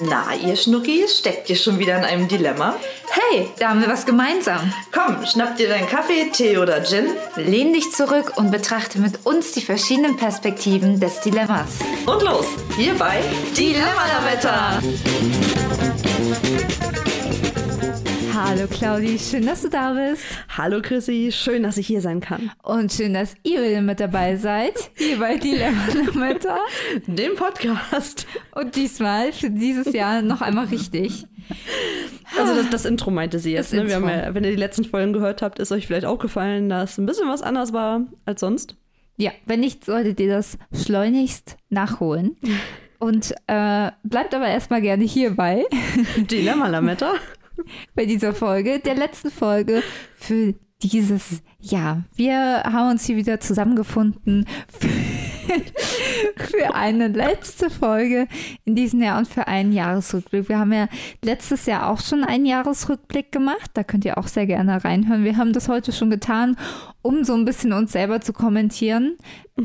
Na, ihr Schnuckis, steckt ihr schon wieder in einem Dilemma? Hey, da haben wir was gemeinsam. Komm, schnapp dir deinen Kaffee, Tee oder Gin. Lehn dich zurück und betrachte mit uns die verschiedenen Perspektiven des Dilemmas. Und los, hier bei Dilemma-Wetter. Hallo Claudi, schön, dass du da bist. Hallo Chrissy, schön, dass ich hier sein kann. Und schön, dass ihr wieder mit dabei seid, hier bei Dilemma-Wetter. Dem Podcast. Und diesmal für dieses Jahr noch einmal richtig. Also das, das Intro meinte sie jetzt. Ne? Wir haben ja, wenn ihr die letzten Folgen gehört habt, ist euch vielleicht auch gefallen, dass ein bisschen was anders war als sonst. Ja, wenn nicht, solltet ihr das schleunigst nachholen. Und äh, bleibt aber erstmal gerne hierbei. Dilemma Lametta. bei dieser Folge, der letzten Folge für dieses Jahr. Wir haben uns hier wieder zusammengefunden für, für eine letzte Folge in diesem Jahr und für einen Jahresrückblick. Wir haben ja letztes Jahr auch schon einen Jahresrückblick gemacht. Da könnt ihr auch sehr gerne reinhören. Wir haben das heute schon getan, um so ein bisschen uns selber zu kommentieren.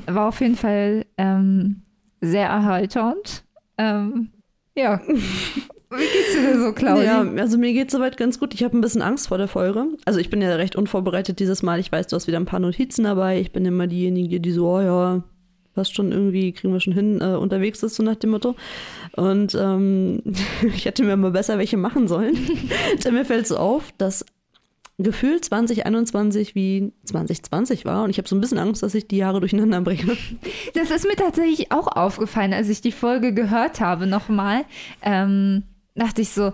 War auf jeden Fall ähm, sehr erheiternd. Ähm, ja. Wie geht's dir denn so, Claudia? Ja, also mir geht soweit ganz gut. Ich habe ein bisschen Angst vor der Folge. Also ich bin ja recht unvorbereitet dieses Mal. Ich weiß, du hast wieder ein paar Notizen dabei. Ich bin immer diejenige, die so, oh ja, passt schon irgendwie, kriegen wir schon hin, äh, unterwegs ist, so nach dem Motto. Und ähm, ich hätte mir mal besser welche machen sollen. Denn mir fällt so auf, dass gefühlt 2021 wie 2020 war. Und ich habe so ein bisschen Angst, dass ich die Jahre durcheinander bringe. Das ist mir tatsächlich auch aufgefallen, als ich die Folge gehört habe nochmal. Ähm, dachte ich so,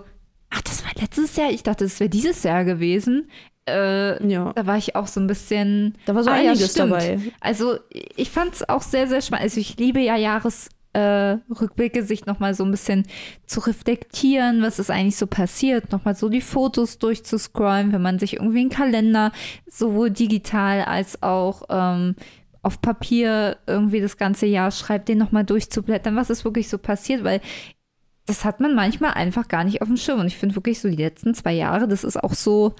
ach, das war letztes Jahr. Ich dachte, das wäre dieses Jahr gewesen. Äh, Ja. Da war ich auch so ein bisschen. Da war so ah, ja, einiges stimmt. dabei. Also ich fand es auch sehr, sehr spannend. Also ich liebe ja Jahresrückblicke, äh, Rückblicke, sich nochmal so ein bisschen zu reflektieren, was ist eigentlich so passiert, nochmal so die Fotos durchzuscrollen, wenn man sich irgendwie einen Kalender sowohl digital als auch ähm, auf Papier irgendwie das ganze Jahr schreibt, den nochmal durchzublättern, was ist wirklich so passiert, weil das hat man manchmal einfach gar nicht auf dem Schirm. Und ich finde wirklich so die letzten zwei Jahre, das ist auch so,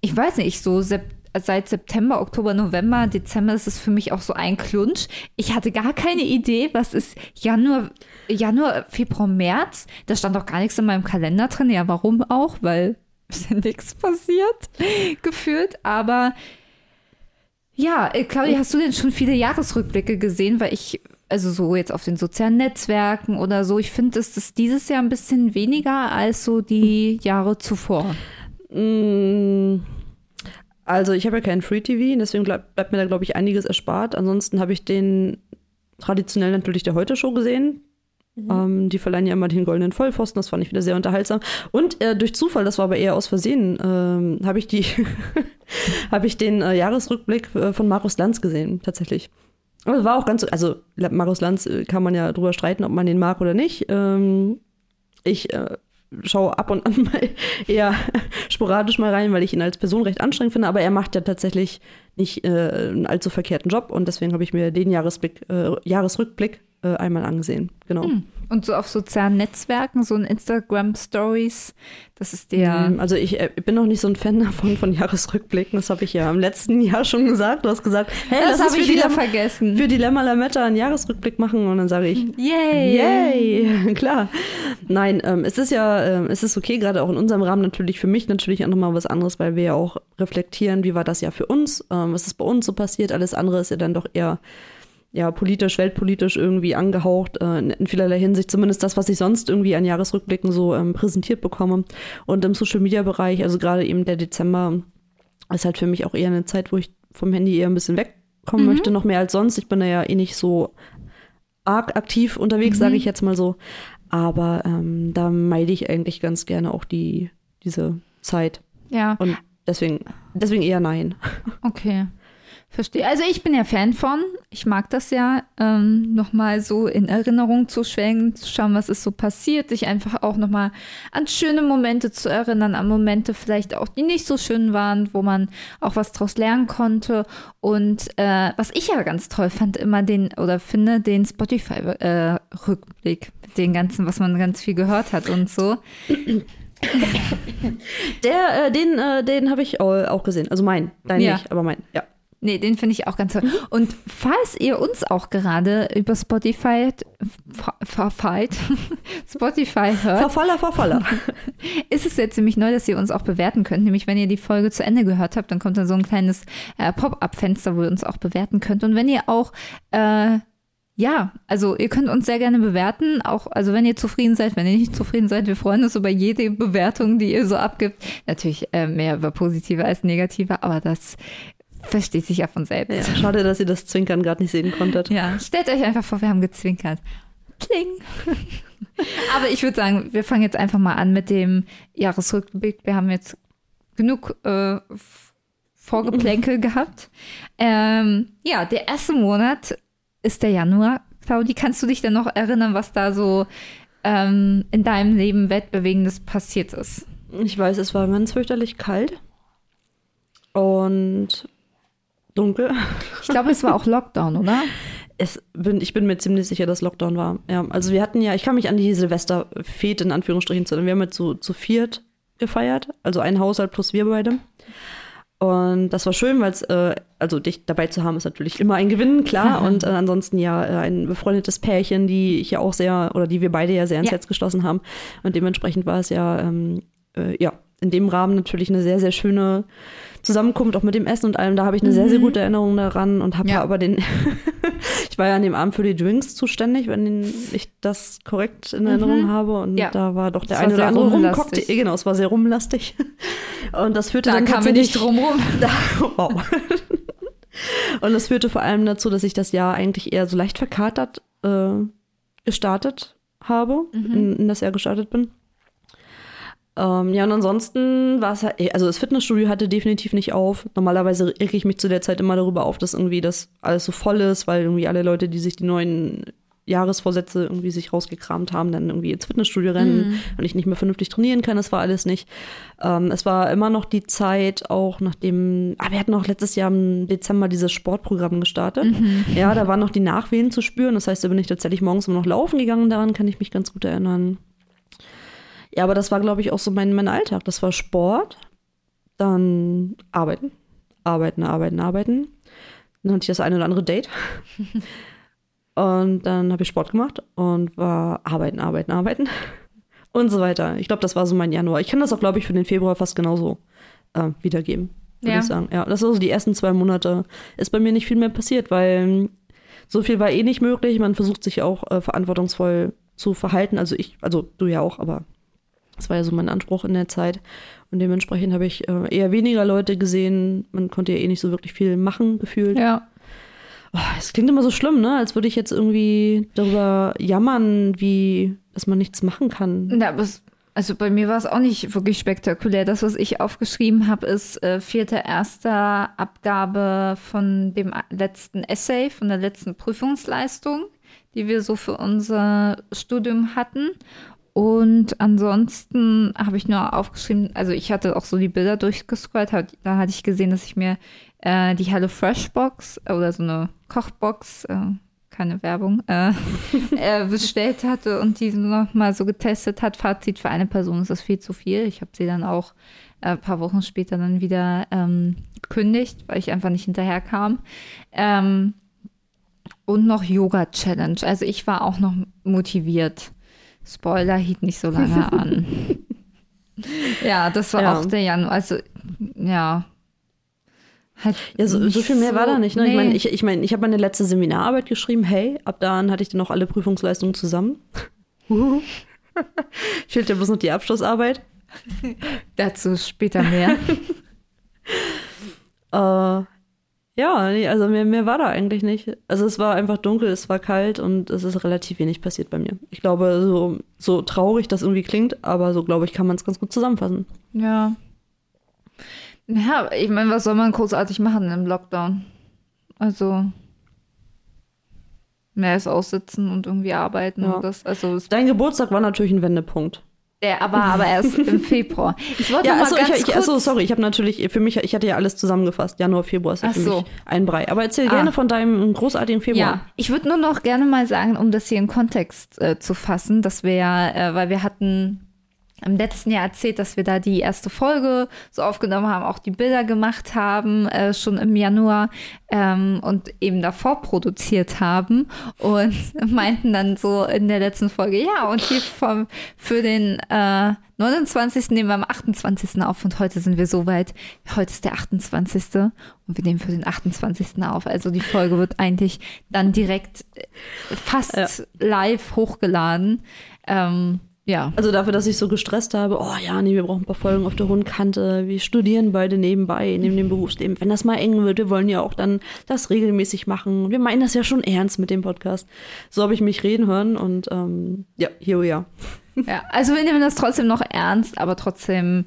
ich weiß nicht, so Sep seit September, Oktober, November, Dezember, das ist für mich auch so ein Klunsch. Ich hatte gar keine Idee, was ist Januar, Januar, Februar, März. Da stand auch gar nichts in meinem Kalender drin. Ja, warum auch? Weil ist ja nichts passiert, gefühlt. Aber ja, äh, Claudia, hast du denn schon viele Jahresrückblicke gesehen? Weil ich, also so jetzt auf den sozialen Netzwerken oder so, ich finde, dass das dieses Jahr ein bisschen weniger als so die Jahre zuvor. Mm, Also ich habe ja kein Free TV, deswegen bleib, bleibt mir da, glaube ich, einiges erspart. Ansonsten habe ich den traditionell natürlich der Heute-Show gesehen. Ähm, die verleihen ja immer den goldenen Vollpfosten, das fand ich wieder sehr unterhaltsam. Und äh, durch Zufall, das war aber eher aus Versehen, ähm, habe ich die, habe ich den äh, Jahresrückblick äh, von Markus Lanz gesehen, tatsächlich. Aber war auch ganz, also Markus Lanz äh, kann man ja drüber streiten, ob man den mag oder nicht. Ähm, ich äh, schaue ab und an mal eher sporadisch mal rein, weil ich ihn als Person recht anstrengend finde, aber er macht ja tatsächlich nicht äh, einen allzu verkehrten Job und deswegen habe ich mir den Jahresblick, äh, Jahresrückblick äh, einmal angesehen. Genau. Und so auf sozialen Netzwerken, so in Instagram-Stories, das ist der. Also ich äh, bin noch nicht so ein Fan davon von Jahresrückblicken. Das habe ich ja im letzten Jahr schon gesagt. Du hast gesagt, hey, das habe ich wieder Dilemma- vergessen. für Dilemma Lametta einen Jahresrückblick machen und dann sage ich, Yay! Yay, klar. Nein, ähm, es ist ja, ähm, es ist okay, gerade auch in unserem Rahmen natürlich für mich natürlich auch nochmal was anderes, weil wir ja auch reflektieren, wie war das Jahr für uns, ähm, was ist bei uns so passiert. Alles andere ist ja dann doch eher ja, politisch, weltpolitisch irgendwie angehaucht, äh, in, in vielerlei Hinsicht, zumindest das, was ich sonst irgendwie an Jahresrückblicken so ähm, präsentiert bekomme. Und im Social-Media-Bereich, also gerade eben der Dezember, ist halt für mich auch eher eine Zeit, wo ich vom Handy eher ein bisschen wegkommen möchte, noch mehr als sonst. Ich bin da ja eh nicht so arg aktiv unterwegs, sage ich jetzt mal so. Aber ähm, da meide ich eigentlich ganz gerne auch die, diese Zeit. Ja, Und deswegen, deswegen eher nein. okay. Verstehe. Also ich bin ja Fan von. Ich mag das ja, ähm, nochmal so in Erinnerung zu schwelgen, zu schauen, was ist so passiert, sich einfach auch nochmal an schöne Momente zu erinnern, an Momente vielleicht auch, die nicht so schön waren, wo man auch was draus lernen konnte. Und äh, was ich ja ganz toll fand, immer den, oder finde, den Spotify-Rückblick, mit den ganzen, was man ganz viel gehört hat und so. Der, äh, den, äh, den habe ich auch, auch gesehen. Also mein, dein Ja. nicht, aber mein, ja. Nee, den finde ich auch ganz toll. Und falls ihr uns auch gerade über Spotify verfeit, Spotify hört, Verfaller, Verfaller. ist es jetzt ziemlich neu, dass ihr uns auch bewerten könnt. Nämlich, wenn ihr die Folge zu Ende gehört habt, dann kommt dann so ein kleines äh, Pop-up-Fenster, wo ihr uns auch bewerten könnt. Und wenn ihr auch, äh, ja, also ihr könnt uns sehr gerne bewerten, auch, also wenn ihr zufrieden seid, wenn ihr nicht zufrieden seid, wir freuen uns über jede Bewertung, die ihr so abgibt. Natürlich äh, mehr über positive als negative, aber das versteht sich ja von selbst. Ja, schade, dass ihr das Zwinkern gerade nicht sehen konntet. Ja, stellt euch einfach vor, wir haben gezwinkert. Kling. Aber ich würde sagen, wir fangen jetzt einfach mal an mit dem Jahresrückblick. Wir haben jetzt genug äh, Vorgeplänkel gehabt. Ähm, ja, der erste Monat ist der Januar. Claudi, kannst du dich denn noch erinnern, was da so ähm, in deinem Leben Weltbewegendes passiert ist? Ich weiß, es war ganz fürchterlich kalt und dunkel. Ich glaube, es war auch Lockdown, oder? Es bin, ich bin mir ziemlich sicher, dass Lockdown war. Ja, also wir hatten ja, ich kann mich an die Silvesterfete in Anführungsstrichen zu, wir haben jetzt zu, zu viert gefeiert, also ein Haushalt plus wir beide. Und das war schön, weil es, äh, also dich dabei zu haben, ist natürlich immer ein Gewinn, klar. Und äh, ansonsten ja äh, ein befreundetes Pärchen, die ich ja auch sehr, oder die wir beide ja sehr ins Ja. Herz geschlossen haben. Und dementsprechend war es ja, ähm, äh, ja, in dem Rahmen natürlich eine sehr, sehr schöne Zusammenkunft, auch mit dem Essen und allem. Da habe ich eine sehr, sehr gute Erinnerung daran und habe Mhm. Ja. aber den, ich war ja an dem Abend für die Drinks zuständig, wenn ich das korrekt in Erinnerung habe. Und Mhm. Ja. da war doch der war eine oder andere rumlastig. Rumcocktail. Genau, es war sehr rumlastig. Und das führte dann kamen wir nicht drum rum. da, wow. Und das führte vor allem dazu, dass ich das Jahr eigentlich eher so leicht verkatert äh, gestartet habe, in, in das Jahr gestartet bin. Ähm, ja, und ansonsten war es halt, also das Fitnessstudio hatte definitiv nicht auf. Normalerweise reg ich mich zu der Zeit immer darüber auf, dass irgendwie das alles so voll ist, weil irgendwie alle Leute, die sich die neuen Jahresvorsätze irgendwie sich rausgekramt haben, dann irgendwie ins Fitnessstudio rennen und ich nicht mehr vernünftig trainieren kann. Das war alles nicht. Ähm, es war immer noch die Zeit, auch nachdem, ah, wir hatten auch letztes Jahr im Dezember dieses Sportprogramm gestartet. Ja, da waren noch die Nachwehen zu spüren. Das heißt, da bin ich tatsächlich morgens immer noch laufen gegangen. Daran kann ich mich ganz gut erinnern. Ja, aber das war, glaube ich, auch so mein, mein Alltag. Das war Sport, dann arbeiten, arbeiten, arbeiten, arbeiten. Dann hatte ich das eine oder andere Date. Und dann habe ich Sport gemacht und war arbeiten, arbeiten, arbeiten und so weiter. Ich glaube, das war so mein Januar. Ich kann das auch, glaube ich, für den Februar fast genauso äh, wiedergeben, würde Ja. ich sagen. Ja, das war so die ersten zwei Monate. Ist bei mir nicht viel mehr passiert, weil so viel war eh nicht möglich. Man versucht sich auch äh, verantwortungsvoll zu verhalten. Also ich, also du ja auch, aber das war ja so mein Anspruch in der Zeit. Und dementsprechend habe ich äh, eher weniger Leute gesehen. Man konnte ja eh nicht so wirklich viel machen, gefühlt. Ja. Oh, Es klingt immer so schlimm, ne? Als würde ich jetzt irgendwie darüber jammern, wie, dass man nichts machen kann. Ja, aber es, also bei mir war es auch nicht wirklich spektakulär. Das, was ich aufgeschrieben habe, ist äh, vierte erster Abgabe von dem letzten Essay, von der letzten Prüfungsleistung, die wir so für unser Studium hatten. Und ansonsten habe ich nur aufgeschrieben, also ich hatte auch so die Bilder durchgescrollt, hab- da hatte ich gesehen, dass ich mir äh, die Hello Fresh Box äh, oder so eine Kochbox, äh, keine Werbung, äh, äh, bestellt hatte und die noch mal so getestet hat. Fazit für eine Person ist das viel zu viel. Ich habe sie dann auch äh, ein paar Wochen später dann wieder ähm, gekündigt, weil ich einfach nicht hinterherkam. Ähm, und noch Yoga Challenge. Also ich war auch noch motiviert. Spoiler hielt nicht so lange an. ja, das war Ja. auch der Januar. Also ja. Halt Ja, so, so viel mehr war da nicht. Ne? Ich nee. meine, ich, ich, mein, ich habe meine letzte Seminararbeit geschrieben. Hey, ab dann hatte ich dann noch alle Prüfungsleistungen zusammen. Fehlt ja bloß noch die Abschlussarbeit. Dazu später mehr. Äh, ja, also mehr, mehr war da eigentlich nicht. Also es war einfach dunkel, es war kalt und es ist relativ wenig passiert bei mir. Ich glaube, so, so traurig das irgendwie klingt, aber so glaube ich, kann man es ganz gut zusammenfassen. ja. Ja, ich meine, was soll man großartig machen im Lockdown? Also mehr ist aussitzen und irgendwie arbeiten Ja. und das. Also Dein Geburtstag war natürlich ein Wendepunkt. Der aber, aber erst im Februar. Ich wollte Ja, mal achso, ganz ich, ich, kurz, achso, sorry, ich habe natürlich, für mich, ich hatte ja alles zusammengefasst. Januar, Februar ist ja für so. mich ein Brei. Aber erzähl Ah. gerne von deinem großartigen Februar. Ja, ich würde nur noch gerne mal sagen, um das hier in Kontext äh, zu fassen, dass wir ja, äh, weil wir hatten im letzten Jahr erzählt, dass wir da die erste Folge so aufgenommen haben, auch die Bilder gemacht haben, äh, schon im Januar ähm, und eben davor produziert haben und meinten dann so in der letzten Folge, ja, und hier vom, für den äh, 29. nehmen wir am 28. auf und heute sind wir so weit. Heute ist der 28. und wir nehmen für den 28. auf. Also die Folge wird eigentlich dann direkt äh, fast ja. live hochgeladen. Ähm, ja. Also dafür, dass ich so gestresst habe, oh ja, nee, wir brauchen ein paar Folgen auf der hohen Kante, wir studieren beide nebenbei, neben dem Berufsleben. Wenn das mal eng wird, wir wollen ja auch dann das regelmäßig machen. Wir meinen das ja schon ernst mit dem Podcast. So habe ich mich reden hören und ähm, ja, hier we are. Ja, also wir nehmen das trotzdem noch ernst, aber trotzdem,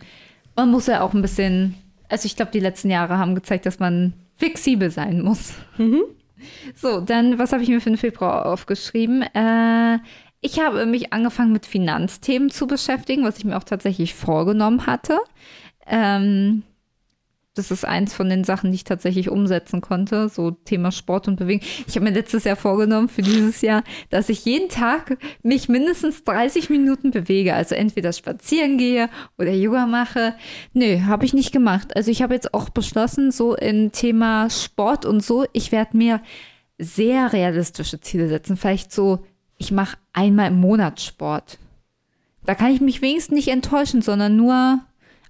man muss ja auch ein bisschen, also ich glaube, die letzten Jahre haben gezeigt, dass man flexibel sein muss. Mhm. So, dann, was habe ich mir für den Februar aufgeschrieben? Äh, ich habe mich angefangen mit Finanzthemen zu beschäftigen, was ich mir auch tatsächlich vorgenommen hatte. Ähm, das ist eins von den Sachen, die ich tatsächlich umsetzen konnte, so Thema Sport und Bewegung. Ich habe mir letztes Jahr vorgenommen für dieses Jahr, dass ich jeden Tag mich mindestens 30 Minuten bewege, also entweder spazieren gehe oder Yoga mache. Nö, habe ich nicht gemacht. Also ich habe jetzt auch beschlossen, so in Thema Sport und so, ich werde mir sehr realistische Ziele setzen, vielleicht so ich mache einmal im Monat Sport. Da kann ich mich wenigstens nicht enttäuschen, sondern nur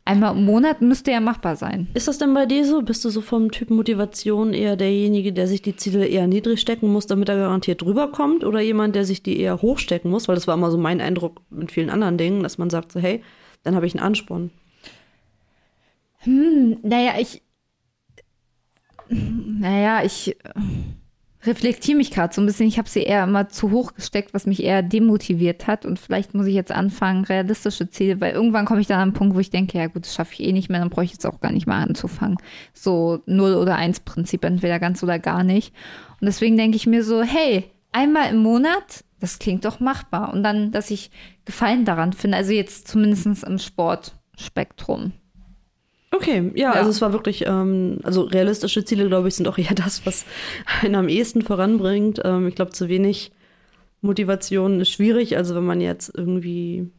einmal im Monat müsste ja machbar sein. Ist das denn bei dir so? Bist du so vom Typ Motivation eher derjenige, der sich die Ziele eher niedrig stecken muss, damit er garantiert drüber kommt? Oder jemand, der sich die eher hochstecken muss? Weil das war immer so mein Eindruck mit vielen anderen Dingen, dass man sagt so, hey, dann habe ich einen Ansporn. Hm, naja, ich. Naja, ich reflektiere mich gerade so ein bisschen. Ich habe sie eher immer zu hoch gesteckt, was mich eher demotiviert hat. Und vielleicht muss ich jetzt anfangen, realistische Ziele, weil irgendwann komme ich dann an einen Punkt, wo ich denke, ja gut, das schaffe ich eh nicht mehr, dann brauche ich jetzt auch gar nicht mal anzufangen. So null oder eins Prinzip, entweder ganz oder gar nicht. Und deswegen denke ich mir so, hey, einmal im Monat, das klingt doch machbar. Und dann, dass ich Gefallen daran finde, also jetzt zumindest im Sportspektrum. Okay, ja, ja, also es war wirklich, ähm, also realistische Ziele, glaube ich, sind auch eher das, was einen am ehesten voranbringt. Ähm, ich glaube, zu wenig Motivation ist schwierig. Also wenn man jetzt irgendwie,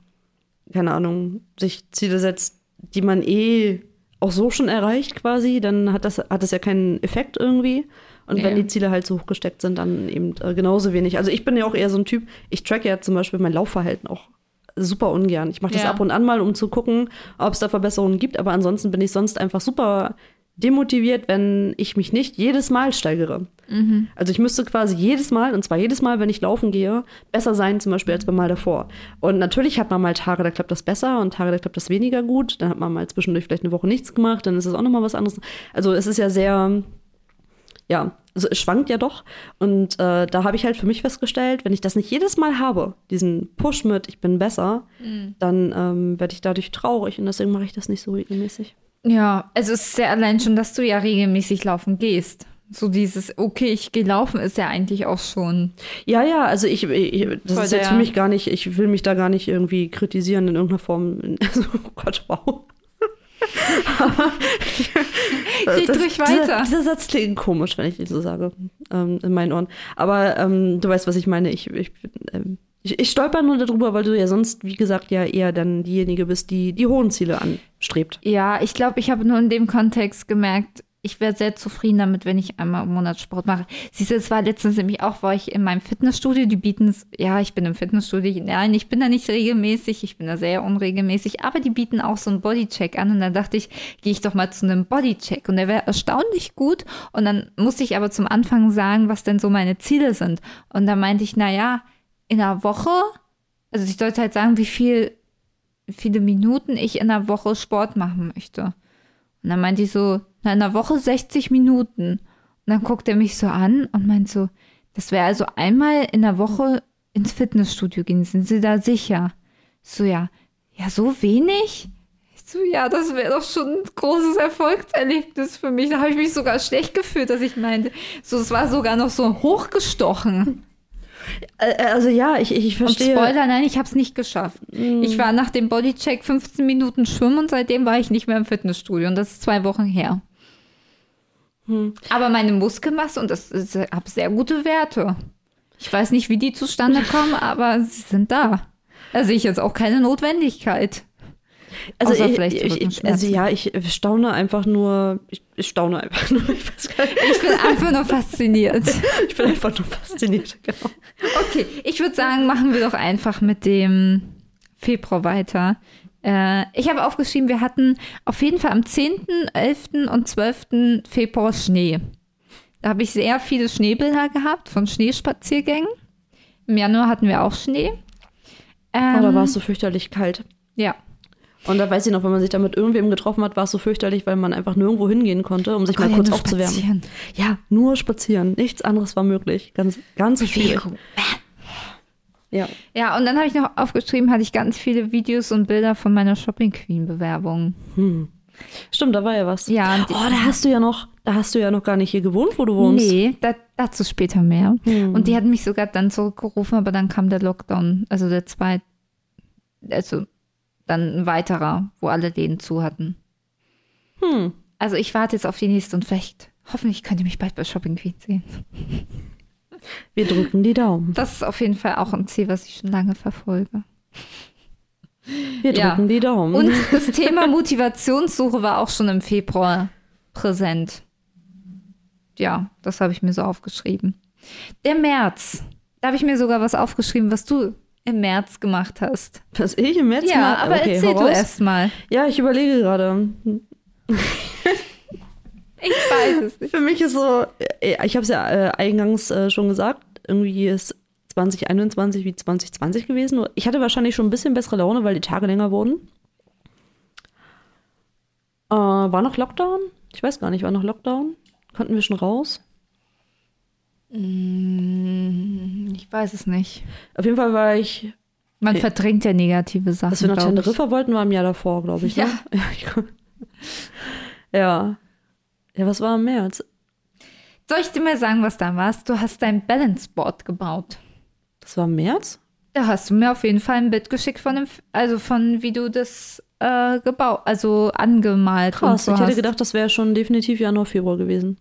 keine Ahnung, sich Ziele setzt, die man eh auch so schon erreicht quasi, dann hat das, hat das ja keinen Effekt irgendwie. Und ja. wenn die Ziele halt so hoch gesteckt sind, dann eben äh, genauso wenig. Also ich bin ja auch eher so ein Typ, ich track ja zum Beispiel mein Laufverhalten auch super ungern. Ich mache das ja. ab und an mal, um zu gucken, ob es da Verbesserungen gibt, aber ansonsten bin ich sonst einfach super demotiviert, wenn ich mich nicht jedes Mal steigere. Mhm. Also ich müsste quasi jedes Mal, und zwar jedes Mal, wenn ich laufen gehe, besser sein, zum Beispiel als beim Mal davor. Und natürlich hat man mal Tage, da klappt das besser und Tage, da klappt das weniger gut. Dann hat man mal zwischendurch vielleicht eine Woche nichts gemacht, dann ist es auch nochmal was anderes. Also es ist ja sehr, ja, also es schwankt ja doch. Und äh, da habe ich halt für mich festgestellt, wenn ich das nicht jedes Mal habe, diesen Push mit, ich bin besser, mhm. dann ähm, werde ich dadurch traurig und deswegen mache ich das nicht so regelmäßig. Ja, also es ist ja allein schon, dass du ja regelmäßig laufen gehst. So dieses, okay, ich gehe laufen, ist ja eigentlich auch schon. Ja, ja, also ich, ich das ist jetzt für mich gar nicht, ich will mich da gar nicht irgendwie kritisieren in irgendeiner Form. Also, oh Gott, wow. Red ruhig weiter. Dieser, dieser, Satz klingt komisch, wenn ich ihn so sage, ähm, in meinen Ohren. Aber ähm, du weißt, was ich meine. Ich, ich, ähm, ich, ich stolper nur darüber, weil du ja sonst, wie gesagt, ja eher dann diejenige bist, die die hohen Ziele anstrebt. Ja, ich glaube, ich habe nur in dem Kontext gemerkt, ich wäre sehr zufrieden damit, wenn ich einmal im Monat Sport mache. Siehst du, es war letztens nämlich auch, war ich in meinem Fitnessstudio, die bieten es, ja, ich bin im Fitnessstudio, nein, ich bin da nicht regelmäßig, ich bin da sehr unregelmäßig, aber die bieten auch so einen Bodycheck an. Und dann dachte ich, gehe ich doch mal zu einem Bodycheck. Und der wäre erstaunlich gut. Und dann musste ich aber zum Anfang sagen, was denn so meine Ziele sind. Und da meinte ich, naja, in einer Woche, also ich sollte halt sagen, wie viel, viele Minuten ich in einer Woche Sport machen möchte. Und dann meinte ich so, in einer Woche 60 Minuten. Und dann guckt er mich so an und meint so, das wäre also einmal in der Woche ins Fitnessstudio gehen. Sind Sie da sicher? So, ja. Ja, so wenig? Ich so, ja, das wäre doch schon ein großes Erfolgserlebnis für mich. Da habe ich mich sogar schlecht gefühlt, dass ich meinte, so, es war sogar noch so hochgestochen. Äh, äh, also ja, ich, ich verstehe. Und Spoiler, nein, ich habe es nicht geschafft. Mm. Ich war nach dem Bodycheck 15 Minuten schwimmen und seitdem war ich nicht mehr im Fitnessstudio und das ist zwei Wochen her. Hm. Aber meine Muskelmasse und das, das habe sehr gute Werte. Ich weiß nicht, wie die zustande kommen, aber sie sind da. Da sehe ich jetzt auch keine Notwendigkeit. Also, Außer ich, ich, ich, also ja, ich staune einfach nur, ich, ich staune einfach nur, ich weiß gar nicht, Ich bin einfach nur fasziniert. ich bin einfach nur fasziniert, genau. Okay, ich würde sagen, machen wir doch einfach mit dem Februar weiter. Äh, ich habe aufgeschrieben, wir hatten auf jeden Fall am 10., 11. und 12. Februar Schnee. Da habe ich sehr viele Schneebilder gehabt von Schneespaziergängen. Im Januar hatten wir auch Schnee. Ähm, Oh, da war es so fürchterlich kalt. Ja. Und da weiß ich noch, wenn man sich da mit irgendwem getroffen hat, war es so fürchterlich, weil man einfach nirgendwo hingehen konnte, um sich mal Konnte kurz nur aufzuwärmen. spazieren. Ja, nur spazieren. Nichts anderes war möglich. Ganz, ganz schwierig. Ja. Ja, und dann habe ich noch aufgeschrieben, hatte ich ganz viele Videos und Bilder von meiner Shopping Queen Bewerbung. Stimmt, da war ja was. Ja, Oh, da hast du ja noch, da hast du ja noch gar nicht hier gewohnt, wo du wohnst. Nee, da, dazu später mehr. Hm. Und die hat mich sogar dann zurückgerufen, aber dann kam der Lockdown, also der zweite, also dann ein weiterer, wo alle Läden zu hatten. Hm. Also ich warte jetzt auf die nächste und vielleicht, hoffentlich könnt ihr mich bald bei Shopping Queen sehen. Wir drücken die Daumen. Das ist auf jeden Fall auch ein Ziel, was ich schon lange verfolge. Wir Ja. drücken die Daumen. Und das Thema Motivationssuche war auch schon im Februar präsent. Ja, das habe ich mir so aufgeschrieben. Der März. Da habe ich mir sogar was aufgeschrieben, was du im März gemacht hast. Was ich im März Ja, gemacht- aber okay, erzähl hau du erst mal. Ja, ich überlege gerade. Ich weiß es nicht. Für mich ist so, äh, ich habe es ja äh, eingangs äh, schon gesagt, irgendwie ist 2021 wie 2020 gewesen. Ich hatte wahrscheinlich schon ein bisschen bessere Laune, weil die Tage länger wurden. Äh, war noch Lockdown? Ich weiß gar nicht, war noch Lockdown? Konnten wir schon raus? Ich weiß es nicht. Auf jeden Fall war ich, Man Nee. verdrängt ja negative Sachen. dass wir nach. Teneriffa wollten, war im Jahr davor, glaube ich. Ne? Ja. ich- ja. Ja, was war im März? Soll ich dir mal sagen, was da war? Du hast dein Balance Board gebaut. Das war im März? Da hast du mir auf jeden Fall ein Bild geschickt von dem, also von wie du das äh, gebaut, also angemalt Krass, so ich hätte hast. gedacht, das wäre schon definitiv Januar, Februar gewesen.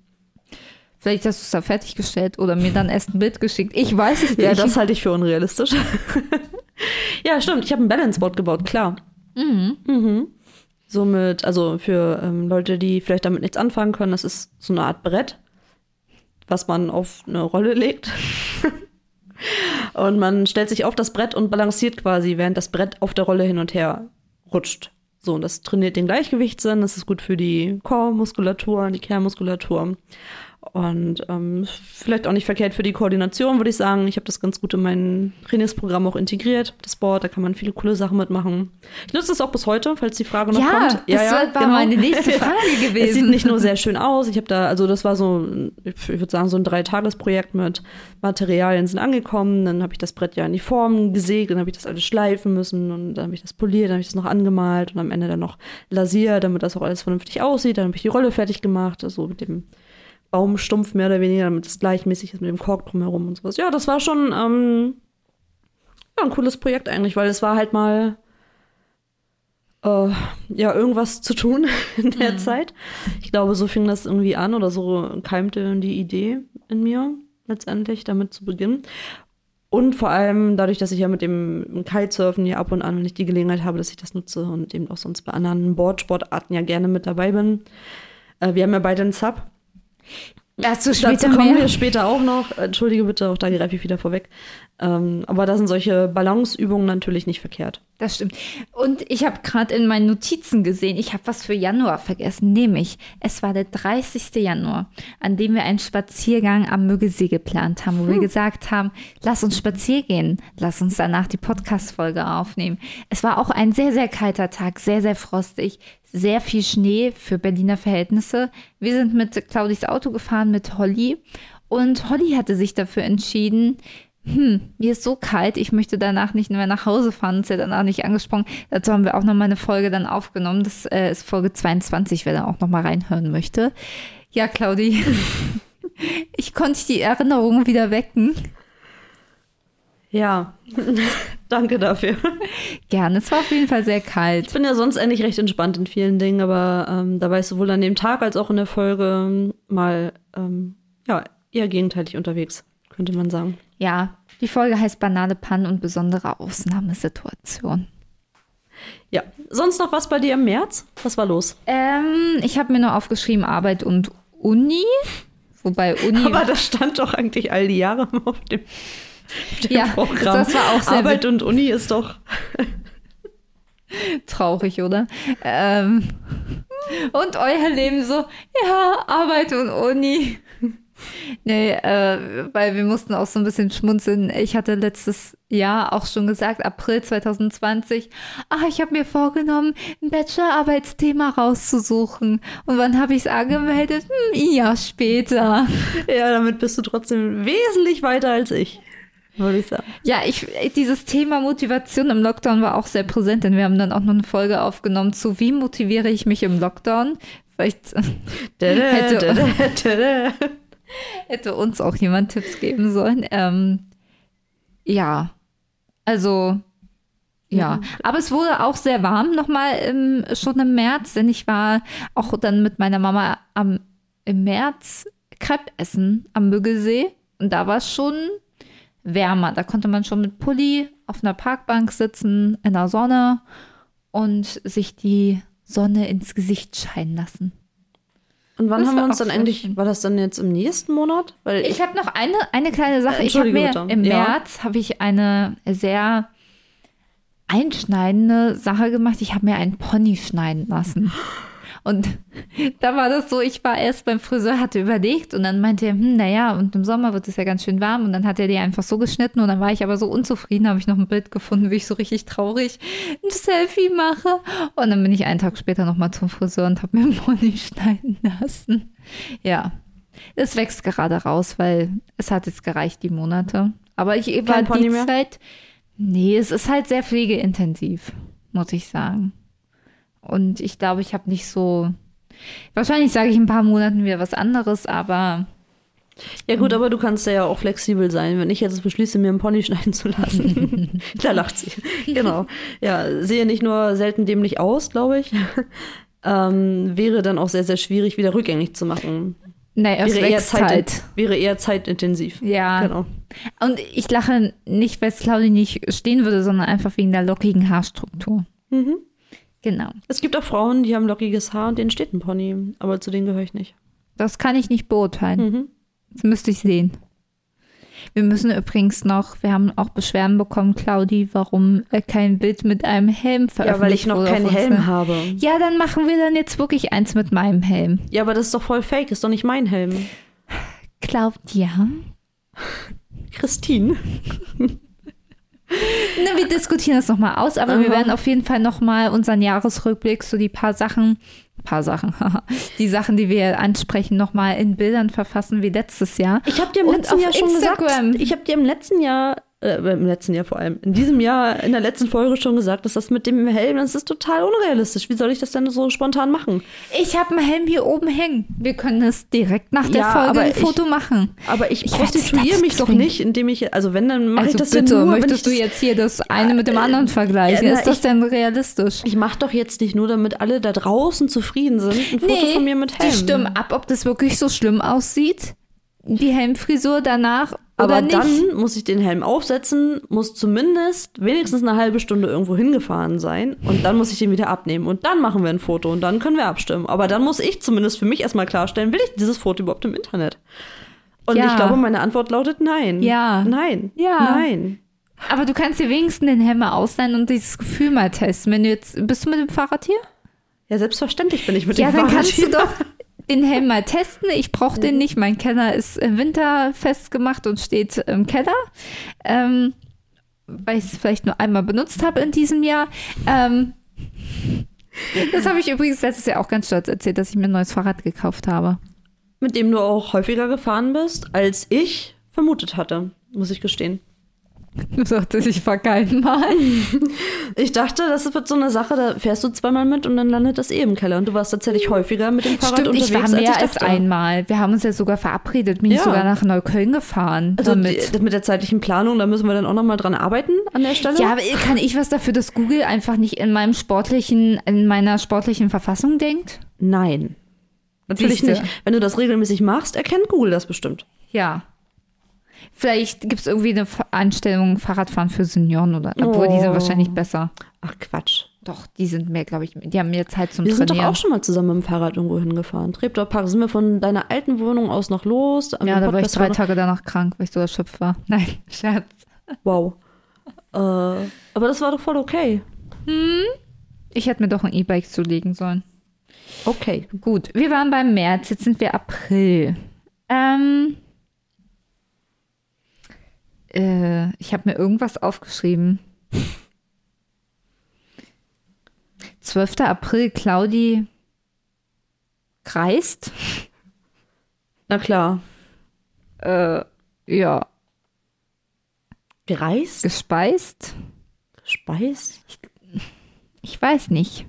Vielleicht hast du es da fertiggestellt oder mir dann erst ein Bild geschickt. Ich weiß es nicht. Ja, das halte ich für unrealistisch. ja, stimmt. Ich habe ein Balance-Board gebaut, klar. Mhm. Somit, also für ähm, Leute, die vielleicht damit nichts anfangen können, das ist so eine Art Brett, was man auf eine Rolle legt. und man stellt sich auf das Brett und balanciert quasi, während das Brett auf der Rolle hin und her rutscht. So, und das trainiert den Gleichgewichtssinn, das ist gut für die Core-Muskulatur, die Kernmuskulatur. Und ähm, vielleicht auch nicht verkehrt für die Koordination, würde ich sagen. Ich habe das ganz gut in mein Trainingsprogramm auch integriert, das Board. Da kann man viele coole Sachen mitmachen. Ich nutze das auch bis heute, falls die Frage noch Ja, kommt. das war meine nächste Frage Es sieht gewesen. nicht nur sehr schön aus. Ich habe da, also das war so, ich würde sagen, so ein Dreitagesprojekt mit Materialien sind angekommen. Dann habe ich das Brett ja in die Form gesägt, dann habe ich das alles schleifen müssen und dann habe ich das poliert, dann habe ich das noch angemalt und am Ende dann noch lasiert, damit das auch alles vernünftig aussieht. Dann habe ich die Rolle fertig gemacht, also mit dem Baumstumpf mehr oder weniger, damit es gleichmäßig ist mit dem Kork drumherum und sowas. Ja, das war schon ähm, ja, ein cooles Projekt eigentlich, weil es war halt mal äh, ja irgendwas zu tun in der Zeit. Ich glaube, so fing das irgendwie an oder so keimte die Idee in mir letztendlich damit zu beginnen. Und vor allem dadurch, dass ich ja mit dem Kitesurfen ja ab und an, wenn ich die Gelegenheit habe, dass ich das nutze und eben auch sonst bei anderen Boardsportarten ja gerne mit dabei bin. Äh, wir haben ja beide einen Sub. Dazu Dazu kommen mehr. wir später auch noch. Entschuldige bitte, auch da greife ich wieder vorweg. Ähm, aber da sind solche Balanceübungen natürlich nicht verkehrt. Das stimmt. Und ich habe gerade in meinen Notizen gesehen, ich habe was für Januar vergessen, nämlich es war der 30. Januar, an dem wir einen Spaziergang am Müggelsee geplant haben, wo wir gesagt haben, lass uns spazieren gehen, lass uns danach die Podcast-Folge aufnehmen. Es war auch ein sehr, sehr kalter Tag, sehr, sehr frostig, sehr viel Schnee für Berliner Verhältnisse. Wir sind mit Claudis Auto gefahren, mit Holly. Und Holly hatte sich dafür entschieden, hm, mir ist so kalt, ich möchte danach nicht mehr nach Hause fahren, ist ja danach nicht angesprochen. Dazu haben wir auch noch mal eine Folge dann aufgenommen. Das äh, ist Folge 22, wer da auch noch mal reinhören möchte. Ja, Claudi, ich konnte die Erinnerungen wieder wecken. Ja, danke dafür. Gerne, es war auf jeden Fall sehr kalt. Ich bin ja sonst eigentlich recht entspannt in vielen Dingen, aber ähm, da war ich sowohl an dem Tag als auch in der Folge ähm, mal ähm, ja, eher gegenteilig unterwegs, könnte man sagen. Ja, die Folge heißt Banale Pannen und besondere Ausnahmesituation. Ja. Sonst noch was bei dir im März? Was war los? Ähm, ich habe mir nur aufgeschrieben Arbeit und Uni. Wobei Uni. Aber das stand doch eigentlich all die Jahre auf dem, auf dem Ja, Programm. das war auch sehr Arbeit und Uni ist doch. Traurig, oder? Ähm, und euer Leben so, ja, Arbeit und Uni. Nee, äh, weil wir mussten auch so ein bisschen schmunzeln. Ich hatte letztes Jahr auch schon gesagt, April 2020, ah, ich habe mir vorgenommen, ein Bachelorarbeitsthema rauszusuchen. Und wann habe ich es angemeldet? Hm, ein Jahr später. Ja, damit bist du trotzdem wesentlich weiter als ich, würde ich sagen. Ja, ich, dieses Thema Motivation im Lockdown war auch sehr präsent, denn wir haben dann auch noch eine Folge aufgenommen zu, wie motiviere ich mich im Lockdown? Vielleicht Hätte- Hätte. uns auch jemand Tipps geben sollen. Ähm, ja, also ja, aber es wurde auch sehr warm nochmal im, schon im März, denn ich war auch dann mit meiner Mama am, im März Crepe essen am Müggelsee und da war es schon wärmer. Da konnte man schon mit Pulli auf einer Parkbank sitzen, in der Sonne und sich die Sonne ins Gesicht scheinen lassen. Und wann Das haben wir uns dann sehr endlich, schön. war das dann jetzt im nächsten Monat? Weil Ich habe noch eine, eine kleine Sache. Ich habe mir bitte. im Ja. März habe ich eine sehr einschneidende Sache gemacht. Ich habe mir einen Pony schneiden lassen. Und da war das so, ich war erst beim Friseur, hatte überlegt und dann meinte er, hm, naja, und im Sommer wird es ja ganz schön warm. Und dann hat er die einfach so geschnitten und dann war ich aber so unzufrieden, habe ich noch ein Bild gefunden, wie ich so richtig traurig ein Selfie mache. Und dann bin ich einen Tag später nochmal zum Friseur und habe mir einen Pony schneiden lassen. Ja, es wächst gerade raus, weil es hat jetzt gereicht, die Monate. Aber ich war die mehr? Zeit. Nee, es ist halt sehr pflegeintensiv, muss ich sagen. Und ich glaube, ich habe nicht so. Wahrscheinlich sage ich in ein paar Monaten wieder was anderes, aber Ja gut, aber du kannst ja auch flexibel sein. Wenn ich jetzt beschließe, mir einen Pony schneiden zu lassen, da lacht sie. Genau. Ja, sehe nicht nur selten dämlich aus, glaube ich. Ähm, wäre dann auch sehr, sehr schwierig, wieder rückgängig zu machen. es Wäre eher, Zeit, halt. wäre eher zeitintensiv. Ja. Genau. Und ich lache nicht, weil es Claudi nicht stehen würde, sondern einfach wegen der lockigen Haarstruktur. Mhm. Genau. Es gibt auch Frauen, die haben lockiges Haar und denen steht ein Pony. Aber zu denen gehöre ich nicht. Das kann ich nicht beurteilen. Mhm. Das müsste ich sehen. Wir müssen übrigens noch, wir haben auch Beschwerden bekommen, Claudi, warum äh, kein Bild mit einem Helm veröffentlicht Ja, weil ich noch wurde keinen Helm unsere- habe. Ja, dann machen wir dann jetzt wirklich eins mit meinem Helm. Ja, aber das ist doch voll fake, ist doch nicht mein Helm. Claudia? Christine. Ne, wir diskutieren das nochmal aus, aber wir Aha. werden auf jeden Fall nochmal unseren Jahresrückblick, so die paar Sachen, paar Sachen, die Sachen, die wir ansprechen, nochmal in Bildern verfassen wie letztes Jahr. Ich habe dir im letzten Jahr schon Instagram. gesagt, ich habe dir im letzten Jahr, äh, im letzten Jahr vor allem, in diesem Jahr, in der letzten Folge schon gesagt, dass das mit dem Helm, das ist total unrealistisch. Wie soll ich das denn so spontan machen? Ich habe einen Helm hier oben hängen. Wir können es direkt nach der Ja, Folge ein ich- Foto machen. Aber ich Ich prostituiere mich doch nicht, indem ich, also wenn, dann mache ich Also das bitte, ja nur, wenn ich möchtest du das, jetzt hier das eine mit dem anderen vergleichen? ja, na, Ist das ich- denn realistisch? Ich mache doch jetzt nicht nur, damit alle da draußen zufrieden sind, ein Foto von mir mit Helm. die stimmen ab, ob das wirklich so schlimm aussieht. Die Helmfrisur danach Aber oder nicht. dann muss ich den Helm aufsetzen, muss zumindest wenigstens eine halbe Stunde irgendwo hingefahren sein und dann muss ich den wieder abnehmen und dann machen wir ein Foto und dann können wir abstimmen. Aber dann muss ich zumindest für mich erstmal klarstellen, will ich dieses Foto überhaupt im Internet? Und Ja. ich glaube, meine Antwort lautet nein. Ja. Nein. Ja. Nein. Aber du kannst dir wenigstens den Helm mal ausleihen und dieses Gefühl mal testen. Wenn du jetzt, bist du mit dem Fahrrad hier? Ja, selbstverständlich bin ich mit Ja, dem dann Fahrrad kannst hier. du doch den Helm mal testen. Ich brauche Mhm. den nicht. Mein Keller ist winterfest gemacht und steht im Keller. Ähm, weil ich es vielleicht nur einmal benutzt habe in diesem Jahr. Ähm, das habe ich übrigens letztes Jahr auch ganz stolz erzählt, dass ich mir ein neues Fahrrad gekauft habe. Mit dem du auch häufiger gefahren bist, als ich vermutet hatte, muss ich gestehen. Du sagtest, ich war kein Mal. Ich dachte, das wird so eine Sache, da fährst du zweimal mit und dann landet das eh im Keller. Und du warst tatsächlich häufiger mit dem Fahrrad Stimmt, unterwegs, ich war mehr als ich als einmal. Wir haben uns ja sogar verabredet. Bin ich Ja. sogar nach Neukölln gefahren. Also damit. die, mit der zeitlichen Planung, da müssen wir dann auch noch mal dran arbeiten an der Stelle. Ja, aber kann ich was dafür, dass Google einfach nicht in meinem sportlichen, in meiner sportlichen Verfassung denkt? Nein. Natürlich Siehste. nicht. Wenn du das regelmäßig machst, erkennt Google das bestimmt. Ja. Vielleicht gibt es irgendwie eine Einstellung Fahrradfahren für Senioren oder, obwohl die sind Oh. wahrscheinlich besser. Ach Quatsch. Doch, die sind mehr, glaube ich, die haben mehr Zeit zum Wir sind doch Trainieren. auch schon mal zusammen mit dem Fahrrad irgendwo hingefahren. Treptower Park sind wir von deiner alten Wohnung aus noch los. Ja, da war ich drei Tage danach krank, weil ich so erschöpft war. Nein, Scherz. Wow. Äh, aber das war doch voll okay. Ich hätte mir doch ein E-Bike zulegen sollen. Okay. Gut, wir waren beim März, jetzt sind wir April. Ähm, äh, ich habe mir irgendwas aufgeschrieben. 12. April, Claudi kreist. Na klar. Äh, ja, Gereist? gespeist. Gespeist? Ich weiß nicht.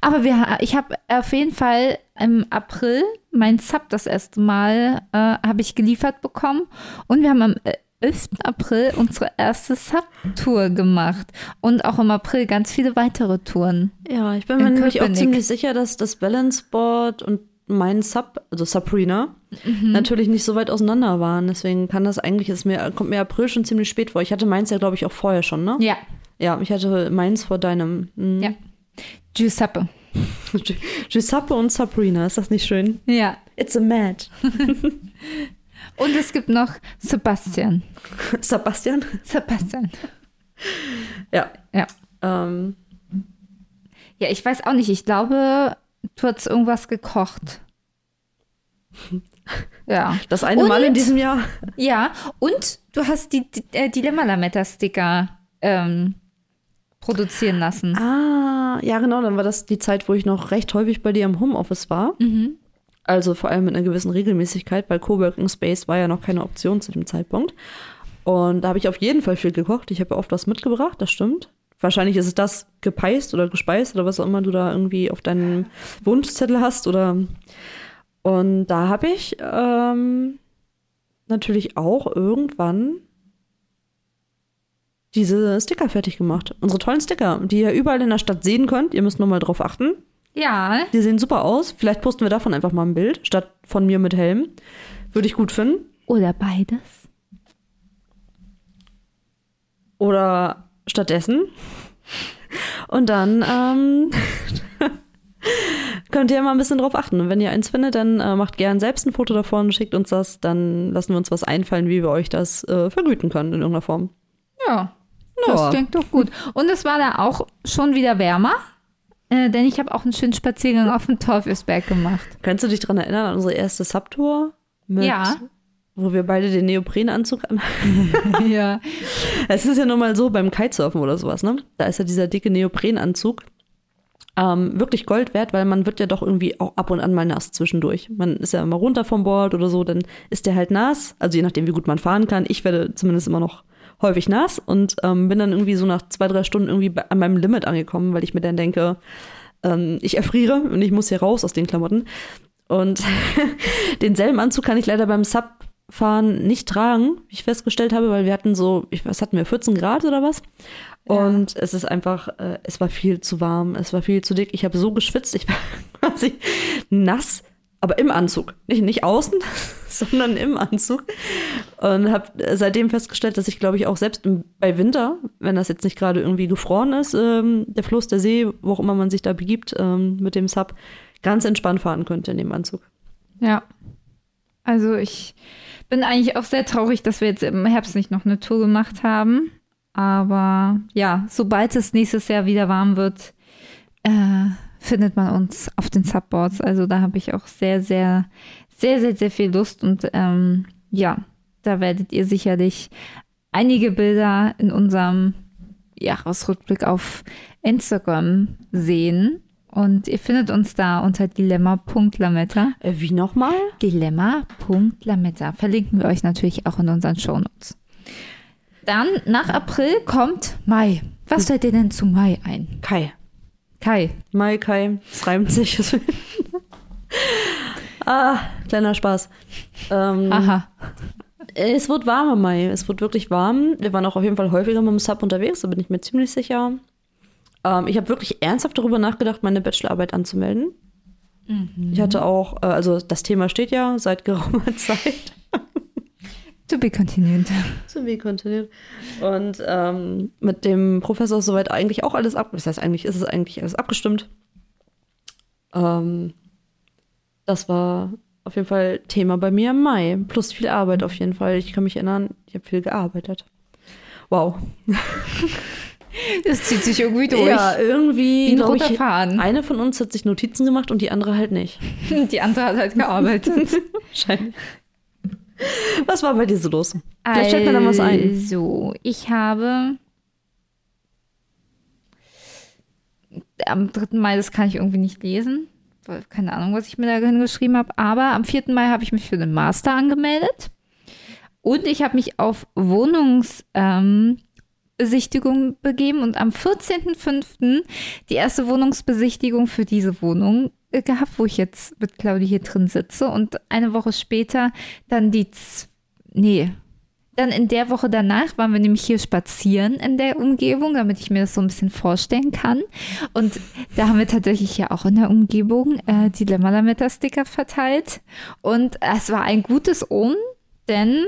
Aber wir, ich habe auf jeden Fall im April mein Sub das erste Mal äh, habe ich geliefert bekommen und wir haben am äh, 11. April unsere erste Sub-Tour gemacht und auch im April ganz viele weitere Touren. Ja, ich bin In mir nämlich auch ziemlich sicher, dass das Balance Board und mein Sub, also Sabrina, natürlich nicht so weit auseinander waren. Deswegen kann das eigentlich, ist mir, kommt mir April schon ziemlich spät vor. Ich hatte meins ja, glaube ich, auch vorher schon, ne? Ja, Ja, ich hatte meins vor deinem. Hm. ja. Giuseppe. Gi- Giuseppe und Sabrina, ist das nicht schön? Ja. It's a match. Und es gibt noch Sebastian. Sebastian? Sebastian. Ja. Ja. Ähm, Ja, ich weiß auch nicht. Ich glaube, du hast irgendwas gekocht. Ja. das eine Und? Mal in diesem Jahr. Ja, und du hast die, die äh, Dilemma-Lametta-Sticker ähm, produzieren lassen. Ah, ja, genau. Dann war das die Zeit, wo ich noch recht häufig bei dir im Homeoffice war. Also vor allem mit einer gewissen Regelmäßigkeit, weil Coworking Space war ja noch keine Option zu dem Zeitpunkt. Und da habe ich auf jeden Fall viel gekocht. Ich habe ja oft was mitgebracht, das stimmt. Wahrscheinlich ist es das gepeist oder gespeist oder was auch immer du da irgendwie auf deinem Wunschzettel hast oder. Und da habe ich ähm, natürlich auch irgendwann diese Sticker fertig gemacht. Unsere tollen Sticker, die ihr überall in der Stadt sehen könnt. Ihr müsst nur mal drauf achten. Ja, Die sehen super aus. Vielleicht posten wir davon einfach mal ein Bild, statt von mir mit Helm. Würde ich gut finden. oder beides. Oder stattdessen. Und dann ähm, könnt ihr mal ein bisschen drauf achten. Und wenn ihr eins findet, dann äh, macht gern selbst ein Foto davon, schickt uns das, dann lassen wir uns was einfallen, wie wir euch das äh, vergüten können in irgendeiner Form. Ja, das Ja. klingt doch gut. Und es war da auch schon wieder wärmer, äh, denn ich habe auch einen schönen Spaziergang auf dem Teufelsberg gemacht. Kannst du dich daran erinnern an unsere erste Subtour? Mit, Ja. Wo wir beide den Neoprenanzug an. ja. Es ist ja nun mal so beim Kitesurfen oder sowas, ne? Da ist ja dieser dicke Neoprenanzug ähm, wirklich Gold wert, weil man wird ja doch irgendwie auch ab und an mal nass zwischendurch. Man ist ja immer runter vom Board oder so, dann ist der halt nass. Also je nachdem, wie gut man fahren kann. Ich werde zumindest immer noch häufig nass und ähm, bin dann irgendwie so nach zwei, drei Stunden irgendwie an meinem Limit angekommen, weil ich mir dann denke, ähm, ich erfriere und ich muss hier raus aus den Klamotten. Und denselben Anzug kann ich leider beim Subfahren nicht tragen, wie ich festgestellt habe, weil wir hatten so, ich, was hatten wir, 14 Grad oder was? Und es ist einfach, äh, es war viel zu warm, es war viel zu dick. Ich habe so geschwitzt, ich war quasi nass, aber im Anzug. Nicht, nicht außen, sondern im Anzug. Und habe seitdem festgestellt, dass ich, glaube ich, auch selbst bei Winter, wenn das jetzt nicht gerade irgendwie gefroren ist, ähm, der Fluss, der See, wo auch immer man sich da begibt ähm, mit dem Sub, ganz entspannt fahren könnte in dem Anzug. Ja. Also ich bin eigentlich auch sehr traurig, dass wir jetzt im Herbst nicht noch eine Tour gemacht haben. Aber ja, sobald es nächstes Jahr wieder warm wird, äh, findet man uns auf den Subboards. Also da habe ich auch sehr, sehr, sehr, sehr, sehr viel Lust. Und ähm, ja, da werdet ihr sicherlich einige Bilder in unserem Jahresrückblick auf Instagram sehen. Und ihr findet uns da unter dilemma.lametta. Äh, wie nochmal? Dilemma.lametta. Verlinken wir euch natürlich auch in unseren Shownotes. Dann nach April kommt Mai. Was fällt dir denn zu Mai ein? Kai. Kai. Mai, Kai, es reimt sich. ah, kleiner Spaß. Ähm, Aha. Es wird warm im Mai. Es wird wirklich warm. Wir waren auch auf jeden Fall häufiger mit dem Sub unterwegs, da bin ich mir ziemlich sicher. Ähm, ich habe wirklich ernsthaft darüber nachgedacht, meine Bachelorarbeit anzumelden. Ich hatte auch, äh, also das Thema steht ja seit geraumer Zeit. To be continued. To be continued. Und ähm, mit dem Professor ist soweit eigentlich auch alles ab. Das heißt, eigentlich ist es eigentlich alles abgestimmt. Ähm, das war auf jeden Fall Thema bei mir im Mai. Plus viel Arbeit auf jeden Fall. Ich kann mich erinnern, ich habe viel gearbeitet. Wow. Das zieht sich irgendwie durch. Ja, irgendwie. Wie ich. Eine von uns hat sich Notizen gemacht und die andere halt nicht. Die andere hat halt gearbeitet. Wahrscheinlich. Was war bei dir so los? Vielleicht fällt mir dann was ein. Also, ich habe am 3. Mai, das kann ich irgendwie nicht lesen. Keine Ahnung, was ich mir da hingeschrieben habe. Aber am 4. Mai habe ich mich für den Master angemeldet. Und ich habe mich auf Wohnungsbesichtigung ähm, begeben und am 14.05. die erste Wohnungsbesichtigung für diese Wohnung gehabt, wo ich jetzt mit Claudia hier drin sitze. Und eine Woche später dann die, z- nee, dann in der Woche danach waren wir nämlich hier spazieren in der Umgebung, damit ich mir das so ein bisschen vorstellen kann. Und da haben wir tatsächlich ja auch in der Umgebung äh, die Lametta-Sticker verteilt. Und es war ein gutes Omen, denn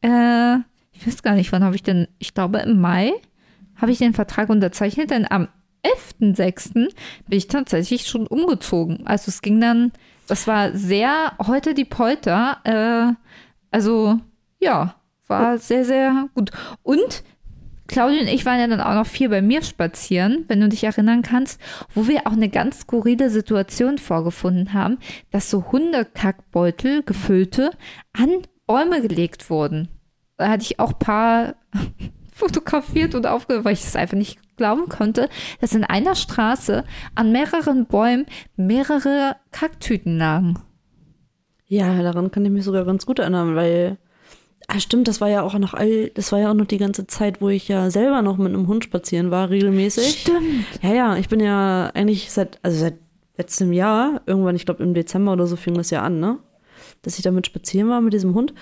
äh, ich weiß gar nicht, wann habe ich denn, ich glaube im Mai habe ich den Vertrag unterzeichnet, denn am 11.06. bin ich tatsächlich schon umgezogen. Also es ging dann, das war sehr heute die Polter, äh, also ja, war sehr, sehr gut. Und Claudia und ich waren ja dann auch noch viel bei mir spazieren, wenn du dich erinnern kannst, wo wir auch eine ganz skurrile Situation vorgefunden haben, dass so Hundekackbeutel, gefüllte, an Bäume gelegt wurden. Da hatte ich auch ein paar fotografiert und aufgehört, weil ich es einfach nicht glauben konnte, dass in einer Straße an mehreren Bäumen mehrere Kacktüten lagen. Ja, daran kann ich mich sogar ganz gut erinnern, weil. Ah, stimmt, das war ja auch noch all, das war ja auch noch die ganze Zeit, wo ich ja selber noch mit einem Hund spazieren war, regelmäßig. Stimmt. Ja, ja, ich bin ja eigentlich seit, also seit letztem Jahr, irgendwann, ich glaube im Dezember oder so fing das ja an, ne? Dass ich damit spazieren war mit diesem Hund.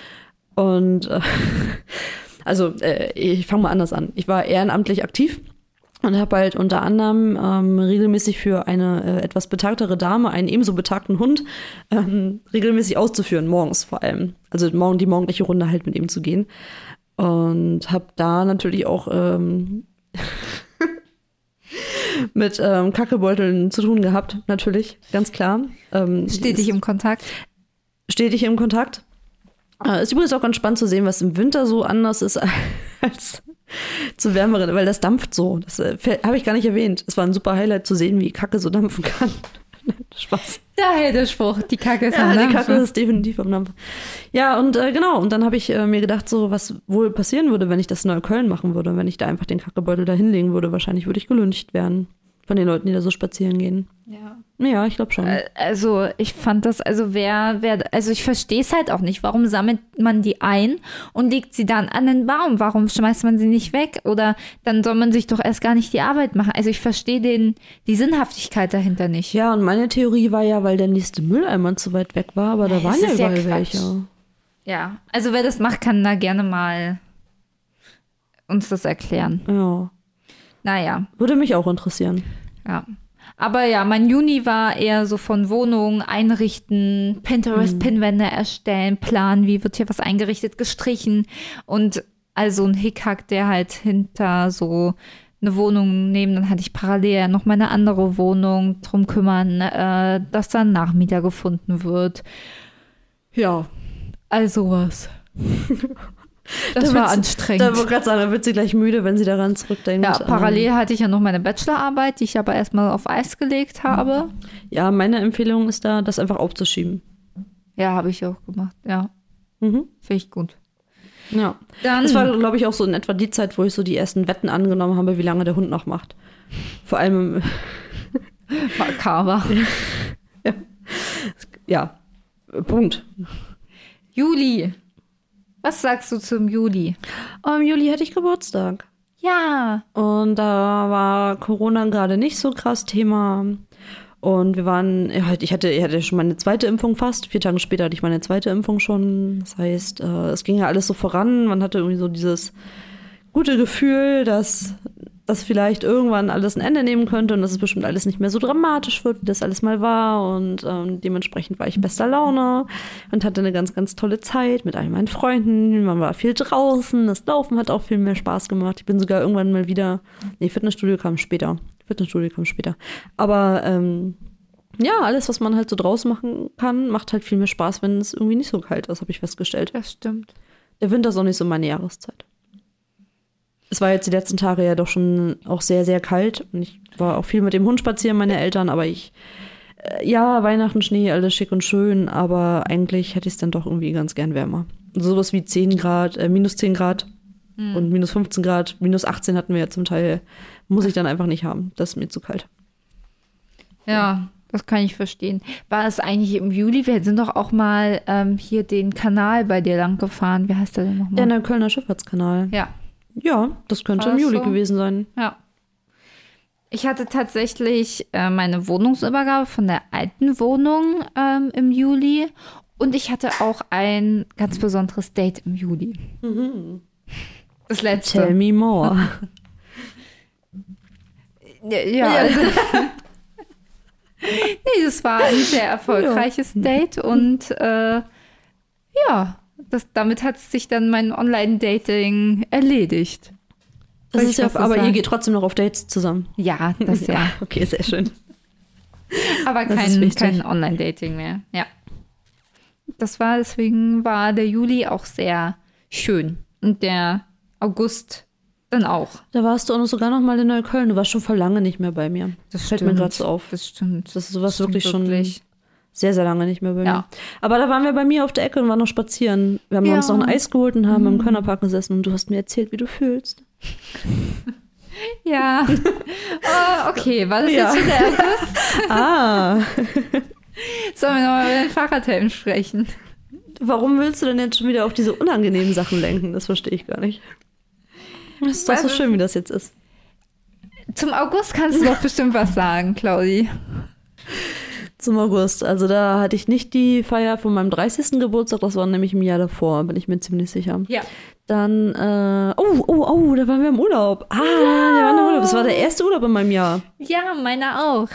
Und äh, also äh, ich fange mal anders an. Ich war ehrenamtlich aktiv und habe halt unter anderem ähm, regelmäßig für eine äh, etwas betagtere Dame einen ebenso betagten Hund ähm, regelmäßig auszuführen, morgens vor allem. Also morgen die morgendliche Runde halt mit ihm zu gehen. Und habe da natürlich auch ähm, mit ähm, Kackebeuteln zu tun gehabt, natürlich, ganz klar. Ähm, Stetig im Kontakt. stetig im Kontakt. Äh, ist übrigens auch ganz spannend zu sehen, was im Winter so anders ist als zu wärmeren, weil das dampft so. Das äh, habe ich gar nicht erwähnt. Es war ein super Highlight zu sehen, wie Kacke so dampfen kann. Spaß. Daher der Spruch, die Kacke ist Ja, am die Dampfen. Kacke ist definitiv am Dampfen. Ja, und äh, genau, und dann habe ich äh, mir gedacht, so was wohl passieren würde, wenn ich das in Neukölln machen würde, wenn ich da einfach den Kackebeutel da hinlegen würde. Wahrscheinlich würde ich gelüncht werden von den Leuten, die da so spazieren gehen. Ja. Ja, ich glaube schon. Äh, Also ich fand das, also wer, wer, also ich verstehe es halt auch nicht. Warum sammelt man die ein und legt sie dann an den Baum? Warum schmeißt man sie nicht weg? Oder dann soll man sich doch erst gar nicht die Arbeit machen. Also ich verstehe den, die Sinnhaftigkeit dahinter nicht. Ja, und meine Theorie war ja, weil der nächste Mülleimer zu weit weg war, aber da Ja, waren das ja ja überall Quatsch. welche. Ja, also wer das macht, kann da gerne mal uns das erklären. Ja, Naja, würde mich auch interessieren. ja. Aber ja, mein Juni war eher so von Wohnungen einrichten, Pinterest-Pinwände erstellen, planen, wie wird hier was eingerichtet, gestrichen und also ein Hickhack, der halt hinter so eine Wohnung nehmen. Dann hatte ich parallel noch meine andere Wohnung, drum kümmern, äh, dass da ein Nachmieter gefunden wird. Ja, also was. Das Da war anstrengend. Da wollte gerade sagen, da wird sie gleich müde, wenn sie daran zurückdenkt. Ja, Ähm, parallel hatte ich ja noch meine Bachelorarbeit, die ich aber erstmal auf Eis gelegt habe. Ja, meine Empfehlung ist da, das einfach aufzuschieben. Ja, habe ich auch gemacht. Ja, Mhm. finde ich gut. Ja. Dann, Das war, glaube ich, auch so in etwa die Zeit, wo ich so die ersten Wetten angenommen habe, wie lange der Hund noch macht. Vor allem, makaber. ja, Punkt. Juli. Was sagst du zum Juli? Aber im Juli hatte ich Geburtstag. Ja. Und da war Corona gerade nicht so krass Thema. Und wir waren, ja, ich hatte, ich hatte schon meine zweite Impfung fast. Vier Tage später hatte ich meine zweite Impfung schon. Das heißt, äh, es ging ja alles so voran. Man hatte irgendwie so dieses gute Gefühl, dass dass vielleicht irgendwann alles ein Ende nehmen könnte und dass es bestimmt alles nicht mehr so dramatisch wird, wie das alles mal war. Und ähm, dementsprechend war ich bester Laune und hatte eine ganz, ganz tolle Zeit mit all meinen Freunden. Man war viel draußen, das Laufen hat auch viel mehr Spaß gemacht. Ich bin sogar irgendwann mal wieder, nee, Fitnessstudio kam später. Fitnessstudio kam später. Aber ähm, ja, alles, was man halt so draußen machen kann, macht halt viel mehr Spaß, wenn es irgendwie nicht so kalt ist, habe ich festgestellt. Das stimmt. Der Winter ist auch nicht so meine Jahreszeit. Es war jetzt die letzten Tage ja doch schon auch sehr, sehr kalt. Und ich war auch viel mit dem Hund spazieren, meine Eltern, aber ich, äh, ja, Weihnachten, Schnee, alles schick und schön, aber eigentlich hätte ich es dann doch irgendwie ganz gern wärmer. Sowas wie 10 Grad, äh, minus 10 Grad und minus 15 Grad, minus 18 hatten wir ja zum Teil, muss ich dann einfach nicht haben. Das ist mir zu kalt. Ja, das kann ich verstehen. War es eigentlich im Juli? Wir sind doch auch mal ähm, hier den Kanal bei dir lang gefahren. Wie heißt der denn Ja, nochmal? der Kölner Schifffahrtskanal. Ja, Ja, das könnte im Juli so? gewesen sein. ja. Ich hatte tatsächlich äh, meine Wohnungsübergabe von der alten Wohnung ähm, im Juli und ich hatte auch ein ganz besonderes Date im Juli. Das letzte. Tell me more. Ja, ja. Also, nee, das war ein sehr erfolgreiches Date und äh, ja, das, damit hat sich dann mein Online-Dating erledigt. Das ist ja, aber ihr sagen? geht trotzdem noch auf Dates zusammen. Ja, das ja. Okay, sehr schön. Aber Das kein, kein Online-Dating mehr. Ja. Das war, deswegen war der Juli auch sehr schön. Und der August dann auch. Da warst du auch noch sogar noch mal in Neukölln. Du warst schon vor lange nicht mehr bei mir. Das fällt mir gerade so auf. Das stimmt. Das ist sowas Stimmt wirklich schon wirklich. Sehr, sehr lange nicht mehr bei Ja. mir. Aber da waren wir bei mir auf der Ecke und waren noch spazieren. Wir haben Ja. Mhm. uns noch ein Eis geholt und haben im Kölner Park gesessen und du hast mir erzählt, wie du fühlst. Ja. oh, okay, war das Ja. jetzt schon der August? Ah, Sollen wir nochmal über den Fahrradhelm sprechen? warum willst du denn jetzt schon wieder auf diese unangenehmen Sachen lenken? Das verstehe ich gar nicht. Das ist doch so schön, wie das jetzt ist. Zum August kannst du doch bestimmt was sagen, Claudi. Zum August. Also da hatte ich nicht die Feier von meinem 30. Geburtstag, das war nämlich im Jahr davor, bin ich mir ziemlich sicher. Ja. Dann, äh, oh, oh, oh, da waren wir im Urlaub. Ah, wir waren im Urlaub. Das war der erste Urlaub in meinem Jahr. Ja, meiner auch.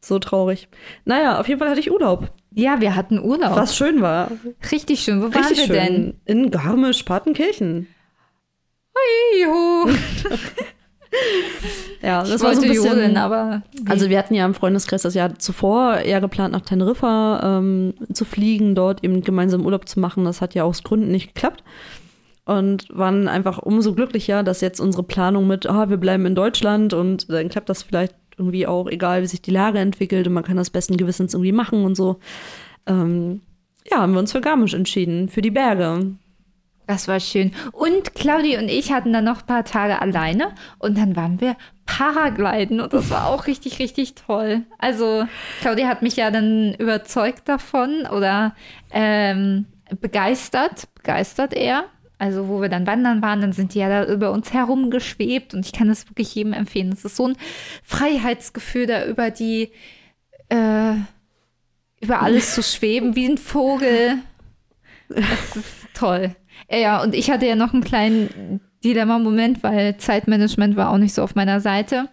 So traurig. Naja, auf jeden Fall hatte ich Urlaub, Ja, wir hatten Urlaub. was schön war. Richtig schön. Wo waren Richtig wir schön. In Garmisch-Partenkirchen. denn? Ja, das Ich war so ein bisschen, jodeln, aber Also wir hatten ja im Freundeskreis das Jahr zuvor eher geplant, nach Teneriffa ähm, zu fliegen, dort eben gemeinsam Urlaub zu machen. Das hat ja aus Gründen nicht geklappt. Und waren einfach umso glücklicher, dass jetzt unsere Planung mit, ah, wir bleiben in Deutschland und dann klappt das vielleicht irgendwie auch, egal wie sich die Lage entwickelt und man kann das besten Gewissens irgendwie machen und so. Ähm, ja, haben wir uns für Garmisch entschieden, für die Berge. Das war schön. Und Claudi und ich hatten dann noch ein paar Tage alleine und dann waren wir Paragliden und das war auch richtig, richtig toll. Also Claudi hat mich ja dann überzeugt davon oder ähm, begeistert, begeistert eher. Also wo wir dann wandern waren, dann sind die ja da über uns herumgeschwebt und ich kann das wirklich jedem empfehlen. Es ist so ein Freiheitsgefühl, da über die, äh, über alles zu schweben, wie ein Vogel. Das ist toll. Ja, und ich hatte ja noch einen kleinen Dilemma-Moment, weil Zeitmanagement war auch nicht so auf meiner Seite.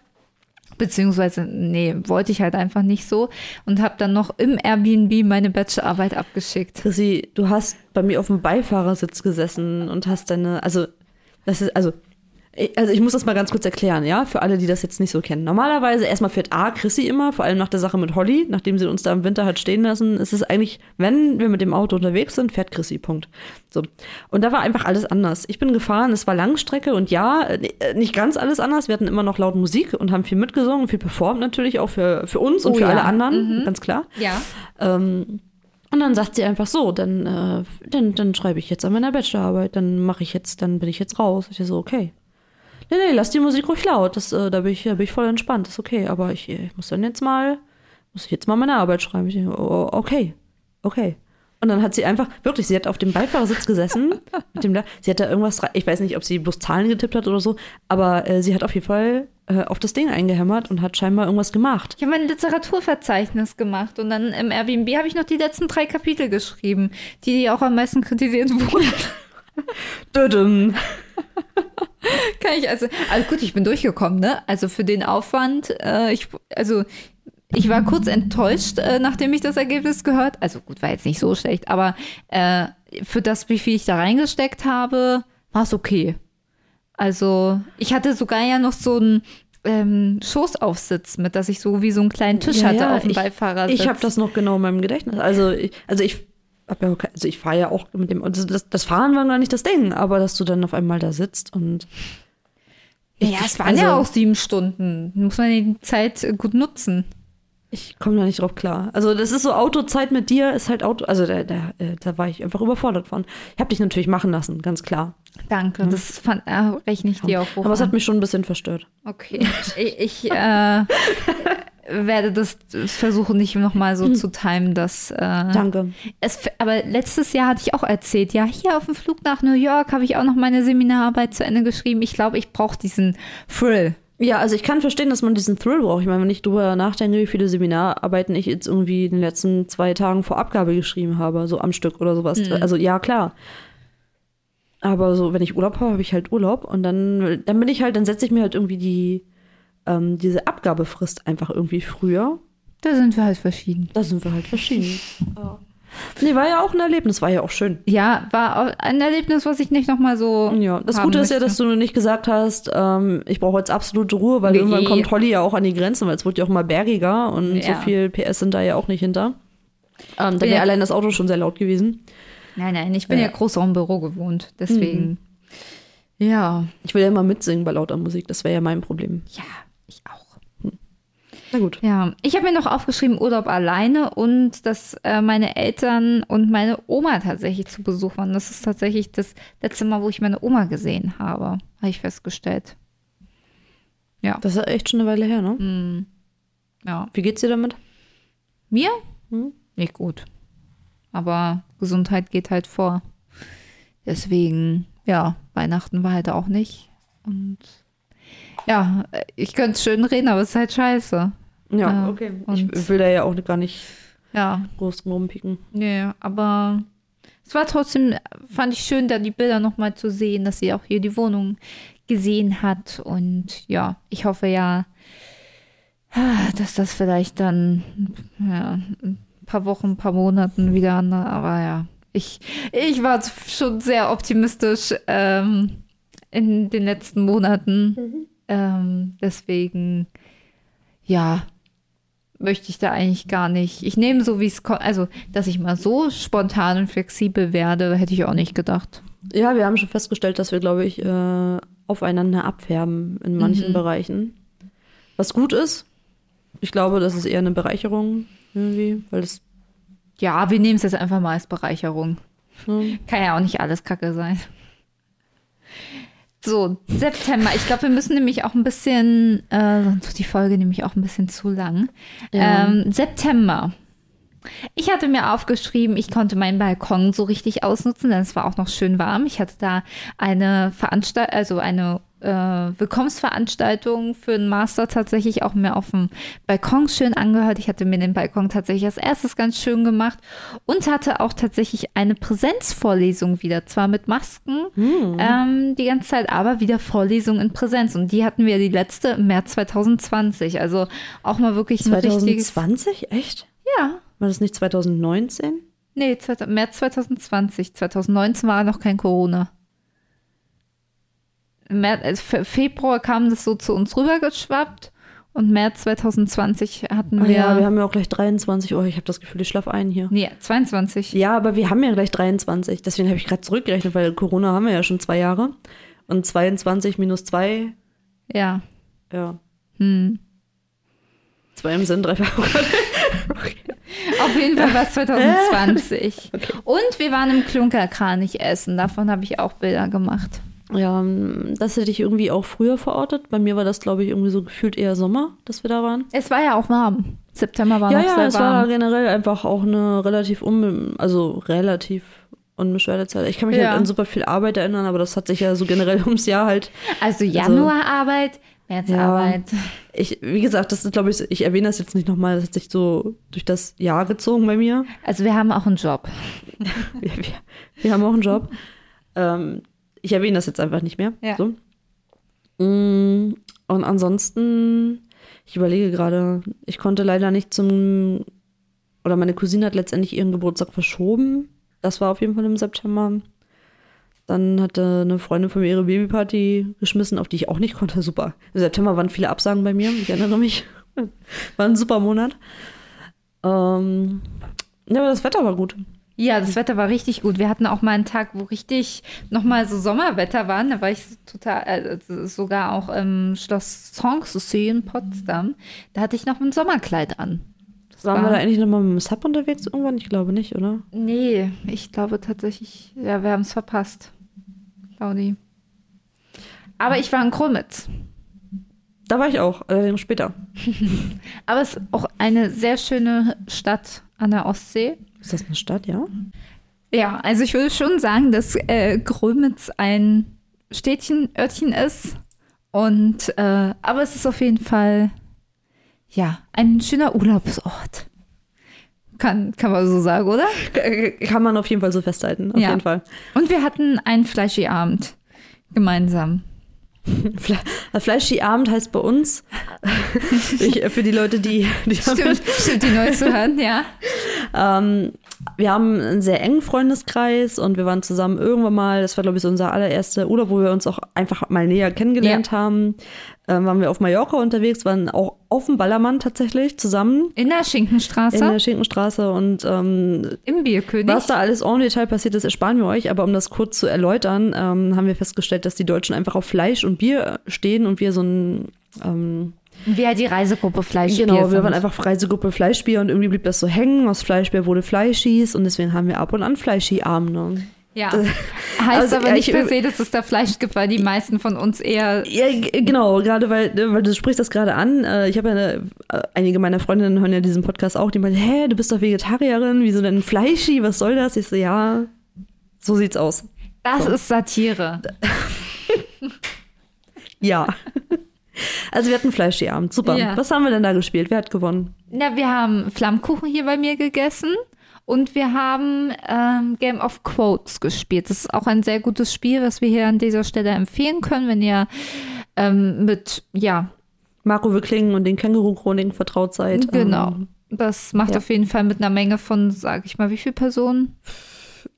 Beziehungsweise, nee, wollte ich halt einfach nicht so. Und habe dann noch im Airbnb meine Bachelorarbeit abgeschickt. Chrissy, du hast bei mir auf dem Beifahrersitz gesessen und hast deine, also, das ist, also, also ich muss das mal ganz kurz erklären, ja, für alle, die das jetzt nicht so kennen. Normalerweise erstmal fährt A Chrissy immer, vor allem nach der Sache mit Holly, nachdem sie uns da im Winter hat stehen lassen, ist es eigentlich, wenn wir mit dem Auto unterwegs sind, fährt Chrissy, Punkt. So. Und da war einfach alles anders. Ich bin gefahren, es war Langstrecke und ja, äh, nicht ganz alles anders. Wir hatten immer noch laut Musik und haben viel mitgesungen, viel performt natürlich, auch für, für uns und Oh für ja. alle anderen, ganz klar. Ja. Ähm, und dann sagt sie einfach so, dann, äh, dann, dann schreibe ich jetzt an meiner Bachelorarbeit, dann mache ich jetzt, dann bin ich jetzt raus. Ich so, okay. Nee, nee, lass die Musik ruhig laut. Das, äh, da, bin ich, da bin ich voll entspannt. Das ist okay. Aber ich, ich muss dann jetzt mal, muss ich jetzt mal meine Arbeit schreiben. Ich denke, oh, okay, okay. Und dann hat sie einfach, wirklich, sie hat auf dem Beifahrersitz gesessen. mit dem, sie hat da irgendwas, ich weiß nicht, ob sie bloß Zahlen getippt hat oder so, aber äh, sie hat auf jeden Fall äh, auf das Ding eingehämmert und hat scheinbar irgendwas gemacht. Ich habe mein Literaturverzeichnis gemacht und dann im Airbnb habe ich noch die letzten drei Kapitel geschrieben, die auch am meisten kritisiert wurden. Düdüm. Kann ich also, also gut, ich bin durchgekommen, ne? Also für den Aufwand, äh, ich, also ich war kurz enttäuscht, äh, nachdem ich das Ergebnis gehört. Also gut, war jetzt nicht so schlecht, aber äh, für das, wie viel ich da reingesteckt habe, war es okay. Also ich hatte sogar ja noch so einen ähm, Schoßaufsitz mit, dass ich so wie so einen kleinen Tisch Ja, hatte ja, auf dem ich- Beifahrersitz. Ich habe das noch genau in meinem Gedächtnis. Also ich, also ich ja, also ich fahre ja auch mit dem. und Das, das Fahren war gar nicht das Ding, aber dass du dann auf einmal da sitzt und Ja, es waren ja also- auch sieben Stunden. Muss man die Zeit äh, gut nutzen. ich komme da nicht drauf klar. Also das ist so Autozeit mit dir ist halt Auto. Also da, da, äh, da war ich einfach überfordert von. Ich habe dich natürlich machen lassen, ganz klar. Danke, das fand, äh, rechne ich dir auch hoch Aber es hat mich schon ein bisschen verstört. Okay, ich, ich äh, werde das versuchen, nicht nochmal so zu timen, dass. Äh, Danke. es, aber letztes Jahr hatte ich auch erzählt, ja, hier auf dem Flug nach New York habe ich auch noch meine Seminararbeit zu Ende geschrieben. Ich glaube, ich brauche diesen Thrill. Ja, also ich kann verstehen, dass man diesen Thrill braucht. Ich meine, wenn ich drüber nachdenke, wie viele Seminararbeiten ich jetzt irgendwie in den letzten zwei Tagen vor Abgabe geschrieben habe, so am Stück oder sowas. Also ja, klar. Aber so, wenn ich Urlaub habe, habe ich halt Urlaub und dann, dann bin ich halt, dann setze ich mir halt irgendwie die, ähm, diese Abgabefrist einfach irgendwie früher. Da sind wir halt verschieden. Da sind wir halt verschieden. ja. Nee, war ja auch ein Erlebnis, war ja auch schön. Ja, war ein Erlebnis, was ich nicht nochmal so. Ja, das Gute ist ja, dass du nicht gesagt hast, ähm, ich brauche jetzt absolute Ruhe, weil Nee. irgendwann kommt Holly ja auch an die Grenzen, weil es wird ja auch mal bergiger und Ja. so viel PS sind da ja auch nicht hinter. Ähm, da Ja. wäre allein das Auto schon sehr laut gewesen. Nein, nein, ich bin ja, Ja. Großraumbüro gewohnt. Deswegen. Ja. Ich will ja immer mitsingen bei lauter Musik, das wäre ja mein Problem. Ja, ich auch. Na gut. Ja, ich habe mir noch aufgeschrieben Urlaub alleine und dass äh, meine Eltern und meine Oma tatsächlich zu Besuch waren. Das ist tatsächlich das letzte Mal, wo ich meine Oma gesehen habe, habe ich festgestellt. Das ist echt schon eine Weile her, ne? Hm. Ja. Wie geht's dir damit? Mir? Hm? Nicht gut. Aber Gesundheit geht halt vor. Deswegen, ja, Weihnachten war halt auch nicht. Und ja, ich könnte es schön reden, aber es ist halt scheiße. Ja, Ja, okay. Ich will da ja auch gar nicht Ja, groß rumpicken. Nee, aber es war trotzdem, fand ich schön, da die Bilder nochmal zu sehen, dass sie auch hier die Wohnung gesehen hat. Und ja, ich hoffe ja, dass das vielleicht dann ja, ein paar Wochen, ein paar Monaten wieder an. Aber ja, ich, ich war schon sehr optimistisch ähm, in den letzten Monaten. Ähm, deswegen, ja, möchte ich da eigentlich gar nicht. Ich nehme so, wie es kommt. Also, dass ich mal so spontan und flexibel werde, hätte ich auch nicht gedacht. Ja, wir haben schon festgestellt, dass wir, glaube ich, äh, aufeinander abfärben in manchen Mhm. Bereichen. Was gut ist. Ich glaube, das ist eher eine Bereicherung irgendwie, weil das Ja, wir nehmen es jetzt einfach mal als Bereicherung. ne, Kann ja auch nicht alles Kacke sein. So, September. Ich glaube, wir müssen nämlich auch ein bisschen, äh, sonst wird die Folge nämlich auch ein bisschen zu lang. Ja. Ähm, September. Ich hatte mir aufgeschrieben, ich konnte meinen Balkon so richtig ausnutzen, denn es war auch noch schön warm. Ich hatte da eine Veranstaltung, also eine äh, Willkommensveranstaltung für einen Master tatsächlich auch mir auf dem Balkon schön angehört. Ich hatte mir den Balkon tatsächlich als erstes ganz schön gemacht und hatte auch tatsächlich eine Präsenzvorlesung wieder, zwar mit Masken ähm, die ganze Zeit, aber wieder Vorlesung in Präsenz. Und die hatten wir die letzte im März 2020. Also auch mal wirklich ein richtiges. 2020? Echt? Ja. War das nicht 2019? Nee, 2000 März 2020. 2019 war noch kein Corona. Im März, also Fe- Februar kam das so zu uns rübergeschwappt und März 2020 hatten Ah wir. ja, wir haben ja auch gleich 23. Oh, ich habe das Gefühl, ich schlafe ein hier. nee, 22. Ja, aber wir haben ja gleich 23. Deswegen habe ich gerade zurückgerechnet, weil Corona haben wir ja schon zwei Jahre. Und 22 minus 2, Ja. ja. Hm. Zwei im Sinn, drei verrückt. Auf jeden Fall war es 2020. Und wir waren im Klunkerkranich essen. Davon habe ich auch Bilder gemacht. Ja, das hätte ich irgendwie auch früher verortet. Bei mir war das, glaube ich, irgendwie so gefühlt eher Sommer, dass wir da waren. Es war ja auch warm. September war ja, noch ja, sehr es war warm. generell einfach auch eine relativ un also relativ unbeschwerte Zeit. Ich kann mich Ja. halt an super viel Arbeit erinnern, aber das hat sich ja so generell ums Jahr halt. Also Januararbeit, Märzarbeit. Ich, wie gesagt, das ist, glaube ich, ich erwähne das jetzt nicht nochmal, das hat sich so durch das Jahr gezogen bei mir. Also wir haben auch einen Job. Wir, wir, wir haben auch einen Job. Ähm, ich erwähne das jetzt einfach nicht mehr. Ja. So. Mm, Und ansonsten, ich überlege gerade, ich konnte leider nicht zum, oder meine Cousine hat letztendlich ihren Geburtstag verschoben. Das war auf jeden Fall im September. Dann hatte eine Freundin von mir ihre Babyparty geschmissen, auf die ich auch nicht konnte. Super. Im September waren viele Absagen bei mir, ich erinnere mich. War ein super Monat. Ähm, ja, aber das Wetter war gut. Ja, das Wetter war richtig gut. Wir hatten auch mal einen Tag, wo richtig nochmal so Sommerwetter war. Da war ich total, äh, sogar auch im Schloss Sanssouci in Potsdam. Da hatte ich noch ein Sommerkleid an. Das Waren wir da eigentlich nochmal mit dem Sub unterwegs irgendwann? Ich glaube nicht, oder? Nee, ich glaube tatsächlich, ja, wir haben es verpasst. Claudi. Aber ich war in Krummitz. Da war ich auch, allerdings später. Aber es ist auch eine sehr schöne Stadt an der Ostsee. Ist das eine Stadt, ja? Ja, also ich würde schon sagen, dass äh, Grömitz ein Städtchen, Örtchen ist. Und, äh, aber es ist auf jeden Fall, ja, ein schöner Urlaubsort. Kann, kann man so sagen, oder? Kann man auf jeden Fall so festhalten, auf Ja. jeden Fall. Und wir hatten einen Fleischi-Abend gemeinsam. Fle Fleischski-Abend heißt bei uns, ich, für die Leute, die, die Stimmt, stimmt, die neu zu hören, ja. Ähm, wir haben einen sehr engen Freundeskreis und wir waren zusammen irgendwann mal, das war glaube ich so unser allererster Urlaub, wo wir uns auch einfach mal näher kennengelernt haben. Ähm, waren wir auf Mallorca unterwegs, waren auch auf dem Ballermann tatsächlich zusammen In der Schinkenstraße, in der Schinkenstraße und ähm, im Bierkönig. was da alles en Detail passiert ist, ersparen wir euch, aber um das kurz zu erläutern, ähm, haben wir festgestellt, dass die Deutschen einfach auf Fleisch und Bier stehen und wir so ein ähm, Wie halt die Reisegruppe Fleisch. Genau, wir waren einfach Reisegruppe Fleischbier und irgendwie blieb das so hängen. Aus Fleischbier wurde Fleischis und deswegen haben wir ab und an Fleischi-Abende. Ja. Heißt also, aber nicht ich- per se, dass es da Fleisch gibt, weil die meisten von uns eher. Ja, genau, gerade weil, ne, weil du sprichst das gerade an. Äh, Ich habe ja eine, äh, einige meiner Freundinnen hören ja diesen Podcast auch, die meinen, hä, du bist doch Vegetarierin, wieso denn Fleischi, was soll das? Ich so, ja, so sieht's aus. Das So. ist Satire. Ja. Also wir hatten Fleischi-Abend, super. Ja. Was haben wir denn da gespielt? Wer hat gewonnen? Na, wir haben Flammkuchen hier bei mir gegessen und wir haben ähm, Game of Quotes gespielt. Das ist auch ein sehr gutes Spiel, was wir hier an dieser Stelle empfehlen können, wenn ihr ähm, mit, ja, Marco Wickling und den Känguru-Chroniken vertraut seid. genau. Ähm, Das macht ja. auf jeden Fall mit einer Menge von, sag ich mal, wie viele Personen?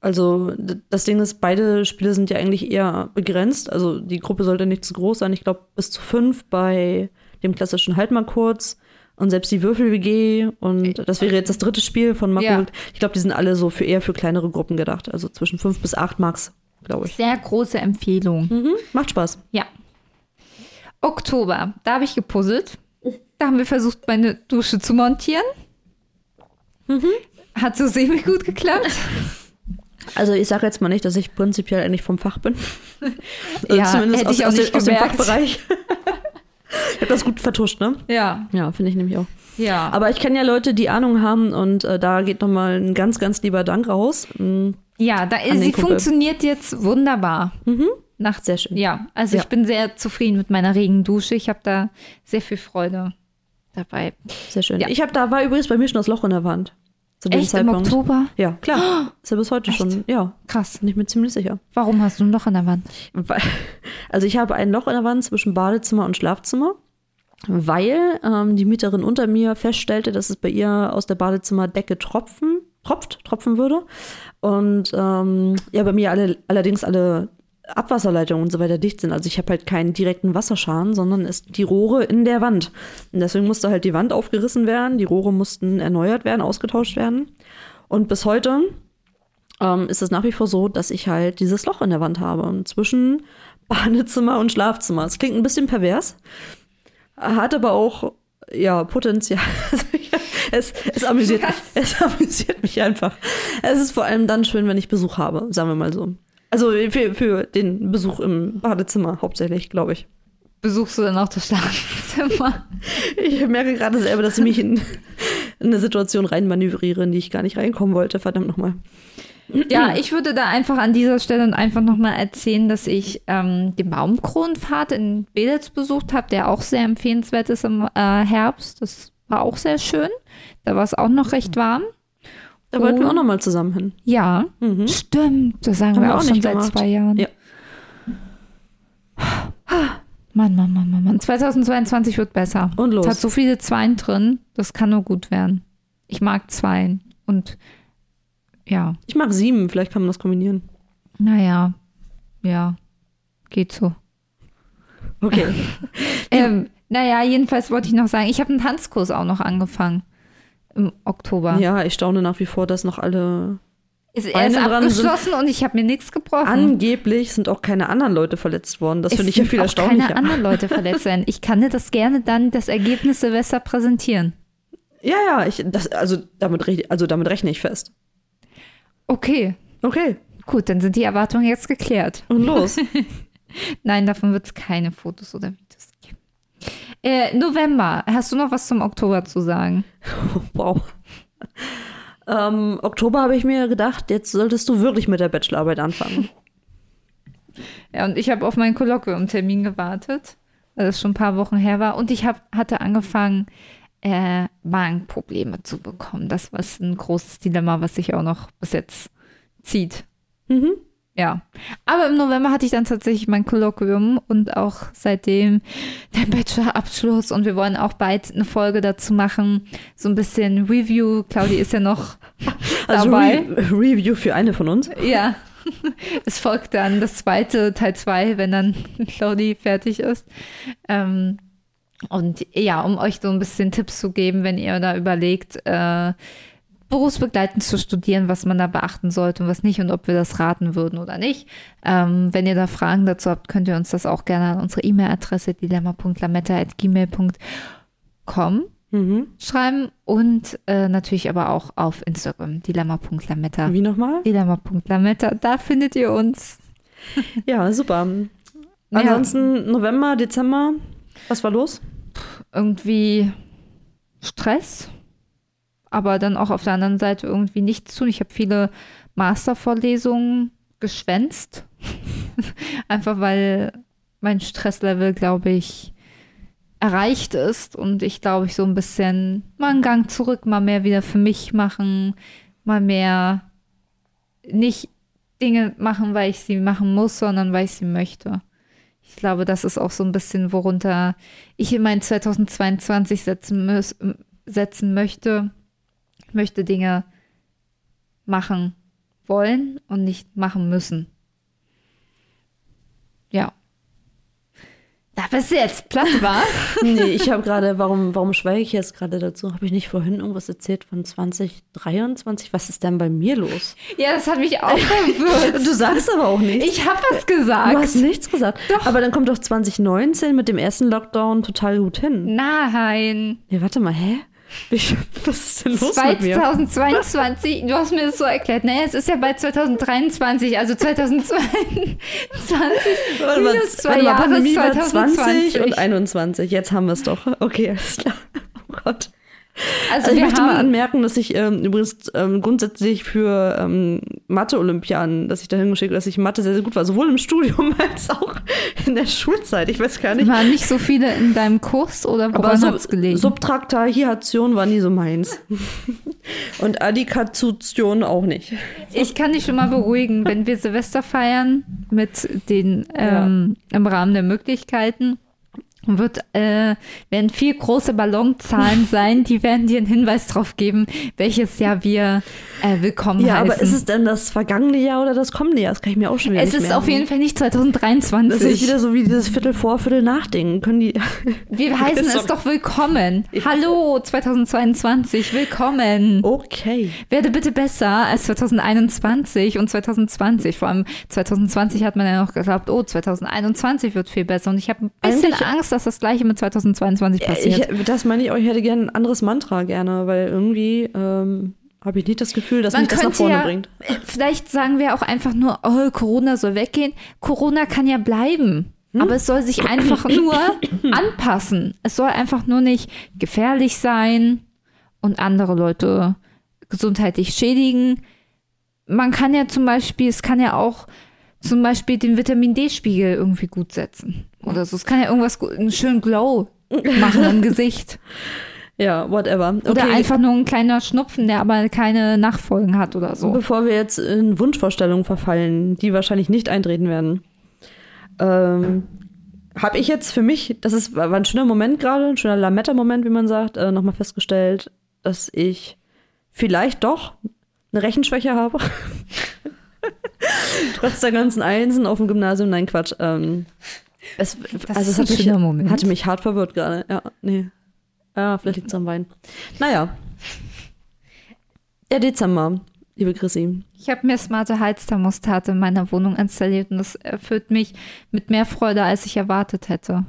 Also das Ding ist, beide Spiele sind ja eigentlich eher begrenzt. Also die Gruppe sollte nicht zu groß sein. Ich glaube bis zu fünf bei dem klassischen Halt mal kurz. Und selbst die Würfel-WG und das wäre jetzt das dritte Spiel von Marco. Ja. Ich glaube, die sind alle so für eher für kleinere Gruppen gedacht. Also zwischen fünf bis acht Max, glaube ich. Sehr große Empfehlung. Mhm, macht Spaß. Ja. Oktober, da habe ich gepuzzelt. Da haben wir versucht, meine Dusche zu montieren. Hat so semi gut geklappt. Also ich sage jetzt mal nicht, dass ich prinzipiell eigentlich vom Fach bin. Also Ja, zumindest hätte aus, ich auch aus, nicht dem, aus dem. Fachbereich. ich habe das gut vertuscht, ne? Ja, Ja, finde ich nämlich auch. ja. Aber ich kenne ja Leute, die Ahnung haben und äh, da geht nochmal ein ganz, ganz lieber Dank raus. Mm, ja, da ist, sie Kumpel. funktioniert jetzt wunderbar. Nach, Sehr schön. Ja, also Ja. ich bin sehr zufrieden mit meiner Regendusche. Ich habe da sehr viel Freude dabei. Sehr schön. Ja. Ich habe da war übrigens bei mir schon das Loch in der Wand. Zu diesem Echt im Zeitpunkt. Oktober? Ja, klar. Ist ja bis heute Echt? schon. Ja, Krass. bin ich mir ziemlich sicher. Warum hast du ein Loch an der Wand? Also ich habe ein Loch in der Wand zwischen Badezimmer und Schlafzimmer, weil ähm, die Mieterin unter mir feststellte, dass es bei ihr aus der Badezimmerdecke tropfen, tropft, tropfen würde. Und ähm, ja, bei mir alle, allerdings alle Abwasserleitungen und so weiter dicht sind. Also ich habe halt keinen direkten Wasserschaden, sondern es die Rohre in der Wand. Und deswegen musste halt die Wand aufgerissen werden, die Rohre mussten erneuert werden, ausgetauscht werden. Und bis heute ähm, ist es nach wie vor so, dass ich halt dieses Loch in der Wand habe. Und zwischen Badezimmer und Schlafzimmer. Es klingt ein bisschen pervers, hat aber auch ja Potenzial. es, es, amüsiert, es amüsiert mich einfach. Es ist vor allem dann schön, wenn ich Besuch habe, sagen wir mal so. Also für, für den Besuch im Badezimmer hauptsächlich, glaube ich. Besuchst du dann auch das Schlafzimmer? Ich merke gerade selber, dass ich mich in, in eine Situation reinmanövriere, in die ich gar nicht reinkommen wollte. Verdammt nochmal. Ja, ich würde da einfach an dieser Stelle einfach nochmal erzählen, dass ich ähm, den Baumkronenpfad in Belitz besucht habe, der auch sehr empfehlenswert ist im äh, Herbst. Das war auch sehr schön. Da war es auch noch recht warm. Da wollten wir auch Und- noch mal zusammen hin. Ja, Mhm. stimmt. Das sagen Haben wir auch, schon nicht seit gemacht. zwei Jahren. Ja. Mann, Mann, Mann, Mann, Mann. 2022 wird besser. Und los. Es hat so viele Zweien drin, das kann nur gut werden. Ich mag Zweien. Und ja, Ich mag sieben, vielleicht kann man das kombinieren. naja, ja, geht so. Okay. Ähm, naja, jedenfalls wollte ich noch sagen, ich habe einen Tanzkurs auch noch angefangen im Oktober. ja, ich staune nach wie vor, dass noch alle. Ist, er ist dran abgeschlossen und ich habe mir nichts gebrochen. Angeblich sind auch keine anderen Leute verletzt worden. Das finde ich ja viel erstaunlicher. keine anderen Leute verletzt werden. Ich kann dir das gerne dann das Ergebnis Silvester präsentieren. Ja, ja, ich, das, also, damit, also damit rechne ich fest. Okay, Okay, gut, dann sind die Erwartungen jetzt geklärt. und los. Nein, davon wird es keine Fotos oder Videos. Äh, November, hast du noch was zum Oktober zu sagen? wow. Ähm, Oktober habe ich mir gedacht, jetzt solltest du wirklich mit der Bachelorarbeit anfangen. Ja, und ich habe auf meinen Kolloquium-Termin gewartet, weil das schon ein paar Wochen her war. Und ich hab, hatte angefangen, äh, Magenprobleme zu bekommen. Das war ein großes Dilemma, was sich auch noch bis jetzt zieht. Mhm. Ja. Aber im November hatte ich dann tatsächlich mein Kolloquium und auch seitdem der Bachelorabschluss. Und wir wollen auch bald eine Folge dazu machen. So ein bisschen Review. Claudi ist ja noch Also dabei. Re Review für eine von uns. Ja. Es folgt dann das zweite, Teil 2, wenn dann Claudi fertig ist. Ähm, und ja, um euch so ein bisschen Tipps zu geben, wenn ihr da überlegt, äh, berufsbegleitend zu studieren, was man da beachten sollte und was nicht und ob wir das raten würden oder nicht. Ähm, wenn ihr da Fragen dazu habt, könnt ihr uns das auch gerne an unsere E-Mail-Adresse dilemma.lametta.gmail.com Mhm. schreiben und äh, natürlich aber auch auf Instagram, dilemma.lametta. Wie nochmal? Dilemma.lametta, da findet ihr uns. Ja, super. Ansonsten November, Dezember, was war los? Irgendwie Stress, aber dann auch auf der anderen Seite irgendwie nichts tun. Ich habe viele Mastervorlesungen geschwänzt. Einfach weil mein Stresslevel, glaube ich, erreicht ist und ich glaube, ich so ein bisschen mal einen Gang zurück, mal mehr wieder für mich machen, mal mehr nicht Dinge machen, weil ich sie machen muss, sondern weil ich sie möchte. Ich glaube, das ist auch so ein bisschen, worunter ich in mein 2022 setzen, setzen möchte. Ich möchte Dinge machen wollen und nicht machen müssen. Ja. Da bist du jetzt platt, war? Nee, ich habe gerade, warum, warum schweige ich jetzt gerade dazu? Habe ich nicht vorhin irgendwas erzählt von 2023? Was ist denn bei mir los? ja, das hat mich auch verwirrt. Du sagst aber auch nichts. Ich habe was Du gesagt. hast nichts gesagt. Aber dann kommt doch 2019 mit dem ersten Lockdown total gut hin. Nein. Nee, warte mal, hä? Was ist denn los mit mir? 2022, du hast mir das so erklärt. Naja, es ist ja bald 2023, also 2022 Warte mal, minus zwei warte mal, Jahre Pandemie war 2020. 20 und 21. Jetzt haben wir es doch. Okay, alles klar. Oh Gott. Also, Also ich möchte mal anmerken, dass ich ähm, übrigens ähm, grundsätzlich für ähm, Mathe-Olympiaden, dass ich da hingeschickt dass ich Mathe sehr, sehr gut war. Sowohl im Studium als auch in der Schulzeit. Ich weiß gar nicht. waren nicht so viele in deinem Kurs oder Aber woran Sub hat's gelegen? Subtraktation war nie so meins. Und Addikation auch nicht. Ich kann dich schon mal beruhigen, wenn wir Silvester feiern mit den ähm, im Rahmen der Möglichkeiten. Wird, äh, werden vier große Ballonzahlen sein, die werden dir einen Hinweis darauf geben, welches Jahr wir äh, willkommen Ja, heißen. aber ist es denn das vergangene Jahr oder das kommende Jahr? Das kann ich mir auch schon wieder Es ist merken. auf jeden Fall nicht Das ist 2023. wieder so wie dieses Viertel vor, Viertel nachdenken. Können die. Wir heißen es doch willkommen. Hallo 2022, willkommen. Okay. Werde bitte besser als 2021 und 2020. Vor allem 2020 hat man ja noch geglaubt, oh, 2021 wird viel besser. Und ich habe ein bisschen Eigentlich- Angst, dass das gleiche mit 2022 passiert. Ich, das meine ich auch, ich hätte gerne ein anderes Mantra gerne, weil irgendwie ähm, habe ich nicht das Gefühl, dass Man mich das nach vorne ja, bringt. äh, vielleicht sagen wir auch einfach nur, oh, Corona soll weggehen. Corona kann ja bleiben. Hm? Aber es soll sich einfach nur anpassen. Es soll einfach nur nicht gefährlich sein und andere Leute gesundheitlich schädigen. Man kann ja zum Beispiel, es kann ja auch zum Beispiel den Vitamin D-Spiegel irgendwie gut setzen. Oder so. Es kann ja irgendwas, einen schönen Glow machen im Gesicht. Ja, whatever. Oder Okay, einfach nur ein kleiner Schnupfen, der aber keine Nachfolgen hat oder so. Bevor wir jetzt in Wunschvorstellungen verfallen, die wahrscheinlich nicht eintreten werden, ähm, habe ich jetzt für mich, das ist, war ein schöner Moment gerade, ein schöner Lametta-Moment, wie man sagt, äh, nochmal festgestellt, dass ich vielleicht doch eine Rechenschwäche habe. Trotz der ganzen Einsen auf dem Gymnasium, nein, Quatsch. Ähm, es, Das also ist ein hat mich, schöner Moment. hatte mich hart verwirrt gerade. Ja, nee. Ja, vielleicht liegt es am Wein. Naja. Der Dezember, liebe Chrissy. Ich habe mir smarte Heizthermostate in meiner Wohnung installiert und das erfüllt mich mit mehr Freude, als ich erwartet hätte.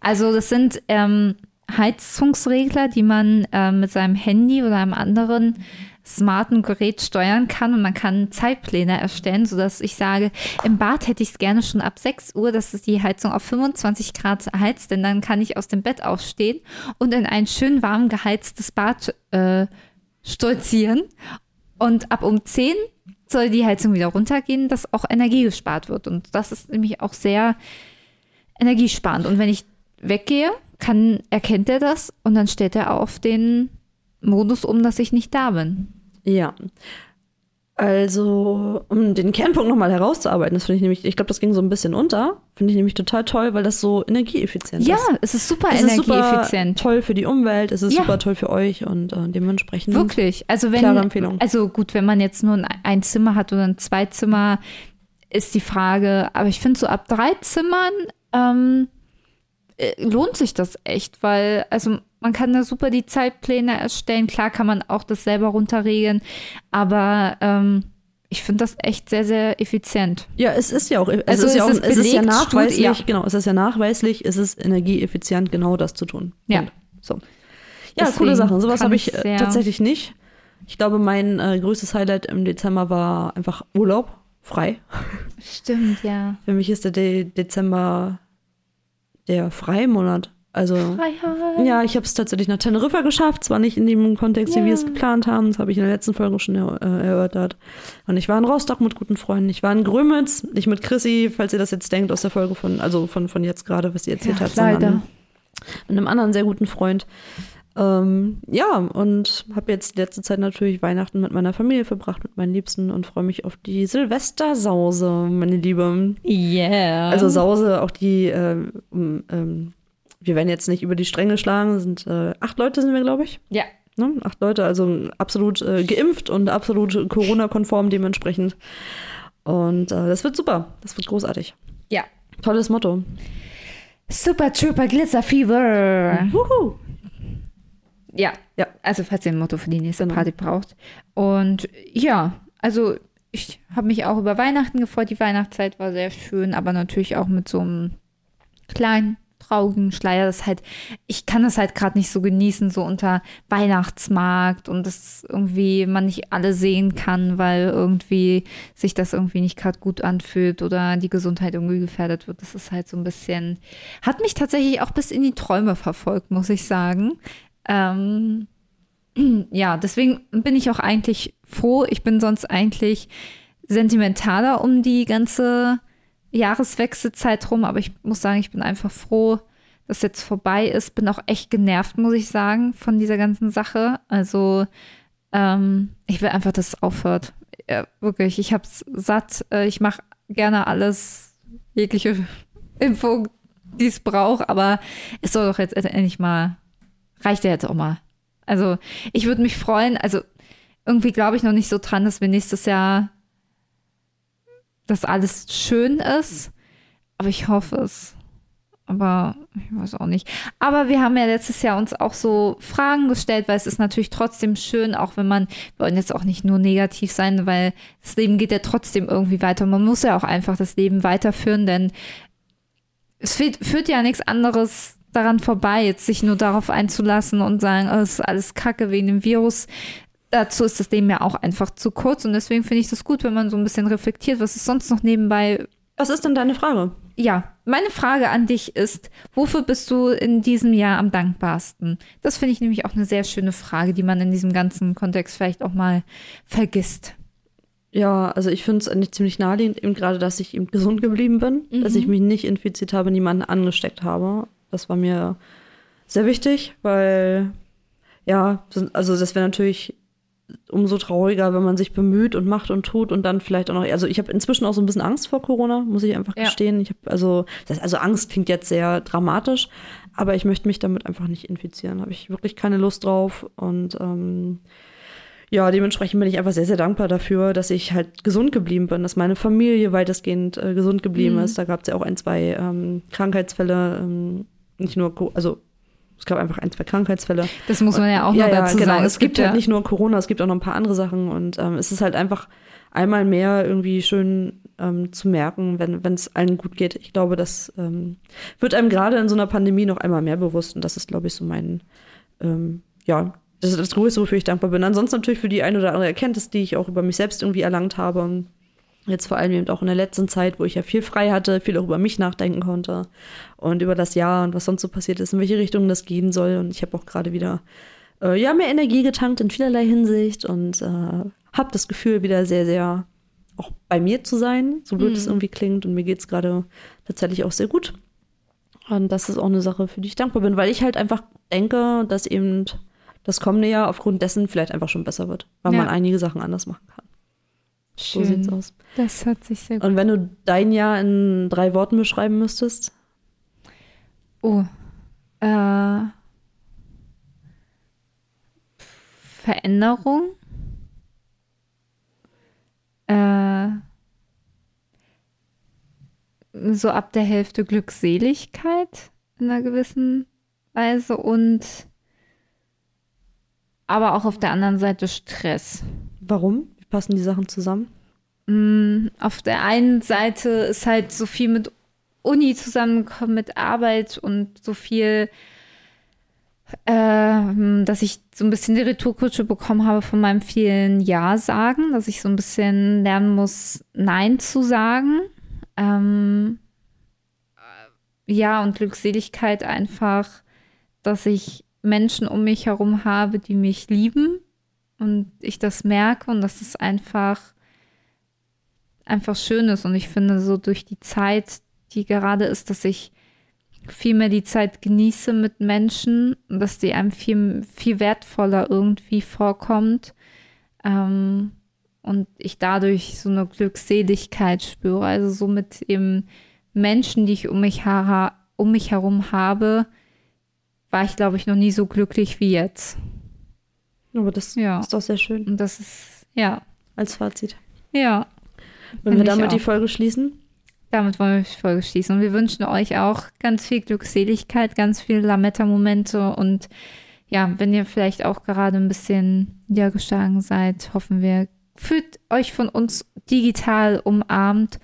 Also das sind ähm, Heizungsregler, die man ähm, mit seinem Handy oder einem anderen smarten Gerät steuern kann und man kann Zeitpläne erstellen, sodass ich sage, im Bad hätte ich es gerne schon ab 6 Uhr, dass es die Heizung auf 25 Grad heizt, denn dann kann ich aus dem Bett aufstehen und in ein schön warm geheiztes Bad äh, stolzieren. Und ab um 10 soll die Heizung wieder runtergehen, dass auch Energie gespart wird. Und das ist nämlich auch sehr energiesparend. Und wenn ich weggehe, kann, erkennt er das und dann stellt er auf den Modus um, dass ich nicht da bin. Ja. Also, um den Kernpunkt nochmal herauszuarbeiten, das finde ich nämlich, ich glaube, das ging so ein bisschen unter. Finde ich nämlich total toll, weil das so energieeffizient Ja, ist. es ist super Es ist super energieeffizient. toll für die Umwelt, es ist Ja. super toll für euch und äh, dementsprechend. Wirklich. Also wenn, Klare Empfehlung. also gut, wenn man jetzt nur ein, ein Zimmer hat oder ein Zweizimmer, ist die Frage, aber ich finde so ab drei Zimmern ähm, äh, lohnt sich das echt, weil also man kann da super die Zeitpläne erstellen. Klar kann man auch das selber runterregeln, aber ähm, ich finde das echt sehr, sehr effizient. Ja, es ist ja auch, es Also ist ja, auch, es es ist ja belegt, nachweislich, ja. genau, es ist ja nachweislich, es ist energieeffizient, genau das zu tun. Ja. Punkt. So. Ja, Deswegen coole Sachen. Sowas habe ich äh, tatsächlich nicht. Ich glaube, mein äh, größtes Highlight im Dezember war einfach Urlaub, frei. Stimmt, ja. Für mich ist der De Dezember der Freimonat. Also Freiheit. ja, ich habe es tatsächlich nach Teneriffa geschafft, zwar nicht in dem Kontext, wie Ja. wir es geplant haben, das habe ich in der letzten Folge schon er äh, erörtert. Und ich war in Rostock mit guten Freunden, ich war in Grömitz, nicht mit Chrissy, falls ihr das jetzt denkt aus der Folge von, also von, von jetzt gerade, was sie erzählt Ja, hat, sondern leider. mit einem anderen sehr guten Freund. Ähm, ja, und habe jetzt die letzte Zeit natürlich Weihnachten mit meiner Familie verbracht, mit meinen Liebsten und freue mich auf die Silvestersause, meine Liebe. Yeah. Also Sause, auch die, äh, um, ähm, wir werden jetzt nicht über die Stränge schlagen, sind äh, acht Leute sind wir, glaube ich. ja. Ne? Acht Leute, also absolut äh, geimpft und absolut Corona-konform dementsprechend. Und äh, das wird super, das wird großartig. Ja. Tolles Motto. Super Trooper Glitzer Fever. Wuhu. Ja, Ja. also falls ihr ein Motto für die nächste Genau. Party braucht. Und ja, also ich habe mich auch über Weihnachten gefreut. Die Weihnachtszeit war sehr schön, aber natürlich auch mit so einem kleinen, traurigen Schleier. Das halt, ich kann das halt gerade nicht so genießen, so unter Weihnachtsmarkt und das irgendwie man nicht alle sehen kann, weil irgendwie sich das irgendwie nicht gerade gut anfühlt oder die Gesundheit irgendwie gefährdet wird. Das ist halt so ein bisschen, hat mich tatsächlich auch bis in die Träume verfolgt, muss ich sagen. Ähm, ja, deswegen bin ich auch eigentlich froh. Ich bin sonst eigentlich sentimentaler um die ganze Jahreswechselzeit rum, aber ich muss sagen, ich bin einfach froh, dass jetzt vorbei ist. Bin auch echt genervt, muss ich sagen, von dieser ganzen Sache. Also, ähm, ich will einfach, dass es aufhört. Ja, wirklich, ich hab's satt. Äh, Ich mache gerne alles, jegliche Impfung, die es braucht, aber es soll doch jetzt endlich mal, reicht ja jetzt auch mal. Also, ich würde mich freuen, also irgendwie glaube ich noch nicht so dran, dass wir nächstes Jahr, dass alles schön ist, aber ich hoffe es. Aber ich weiß auch nicht. Aber wir haben ja letztes Jahr uns auch so Fragen gestellt, weil es ist natürlich trotzdem schön, auch wenn man, wir wollen jetzt auch nicht nur negativ sein, weil das Leben geht ja trotzdem irgendwie weiter. Man muss ja auch einfach das Leben weiterführen, denn es führt, führt ja nichts anderes daran vorbei, jetzt sich nur darauf einzulassen und sagen, oh, es ist alles Kacke wegen dem Virus. Dazu ist das Leben ja auch einfach zu kurz und deswegen finde ich das gut, wenn man so ein bisschen reflektiert, was ist sonst noch nebenbei Was ist denn deine Frage? ja, meine Frage an dich ist, wofür bist du in diesem Jahr am dankbarsten? Das finde ich nämlich auch eine sehr schöne Frage, die man in diesem ganzen Kontext vielleicht auch mal vergisst. Ja, also ich finde es eigentlich ziemlich naheliegend, eben gerade, dass ich eben gesund geblieben bin, dass ich mich nicht infiziert habe, niemanden angesteckt habe. Das war mir sehr wichtig, weil ja, also das wäre natürlich umso trauriger, wenn man sich bemüht und macht und tut und dann vielleicht auch noch. Also ich habe inzwischen auch so ein bisschen Angst vor Corona, muss ich einfach ja. gestehen. Ich habe also, das, also Angst klingt jetzt sehr dramatisch, aber ich möchte mich damit einfach nicht infizieren. Habe ich wirklich keine Lust drauf und ähm, ja, dementsprechend bin ich einfach sehr, sehr dankbar dafür, dass ich halt gesund geblieben bin, dass meine Familie weitestgehend äh, gesund geblieben mhm. ist. Da gab es ja auch ein, zwei ähm, Krankheitsfälle, ähm, nicht nur, also es gab einfach ein, zwei Krankheitsfälle. Das muss man ja auch und, noch ja, dazu genau. sagen. Es, es gibt, gibt halt nicht nur Corona, es gibt auch noch ein paar andere Sachen und ähm, es ist halt einfach einmal mehr irgendwie schön ähm, zu merken, wenn es allen gut geht. Ich glaube, das ähm, wird einem gerade in so einer Pandemie noch einmal mehr bewusst und das ist, glaube ich, so mein, ähm, ja, das ist das Größte, wofür ich dankbar bin. Ansonsten natürlich für die eine oder andere Erkenntnis, die ich auch über mich selbst irgendwie erlangt habe. Jetzt vor allem eben auch in der letzten Zeit, wo ich ja viel frei hatte, viel auch über mich nachdenken konnte und über das Jahr und was sonst so passiert ist, in welche Richtung das gehen soll. Und ich habe auch gerade wieder äh, ja mehr Energie getankt in vielerlei Hinsicht und äh, habe das Gefühl, wieder sehr, sehr auch bei mir zu sein, so blöd es mhm. irgendwie klingt. Und mir geht es gerade tatsächlich auch sehr gut. Und das ist auch eine Sache, für die ich dankbar bin, weil ich halt einfach denke, dass eben das kommende Jahr aufgrund dessen vielleicht einfach schon besser wird, weil ja. man einige Sachen anders machen kann. Schön. So sieht's aus. Das hört sich sehr gut Und wenn du dein Jahr in drei Worten beschreiben müsstest? Oh. Äh, Veränderung. Äh, so ab der Hälfte Glückseligkeit in einer gewissen Weise und aber auch auf der anderen Seite Stress. Warum? Passen die Sachen zusammen? Mm, auf der einen Seite ist halt so viel mit Uni zusammengekommen, mit Arbeit und so viel, äh, dass ich so ein bisschen die Retourkutsche bekommen habe von meinem vielen Ja sagen, dass ich so ein bisschen lernen muss, Nein zu sagen. Ähm, ja, und Glückseligkeit einfach, dass ich Menschen um mich herum habe, die mich lieben und ich das merke und dass es einfach einfach schön ist und ich finde so durch die Zeit, die gerade ist, dass ich viel mehr die Zeit genieße mit Menschen und dass die einem viel, viel wertvoller irgendwie vorkommt ähm, und ich dadurch so eine Glückseligkeit spüre. Also so mit eben Menschen, die ich um mich, um mich herum habe, war ich, glaube ich, noch nie so glücklich wie jetzt. Aber das ja. ist doch sehr schön. Und das ist, ja. Als Fazit. Ja. Wollen wir damit die Folge schließen? Damit wollen wir die Folge schließen. Und wir wünschen euch auch ganz viel Glückseligkeit, ganz viele Lametta-Momente. Und ja, wenn ihr vielleicht auch gerade ein bisschen niedergeschlagen seid, hoffen wir, fühlt euch von uns digital umarmt.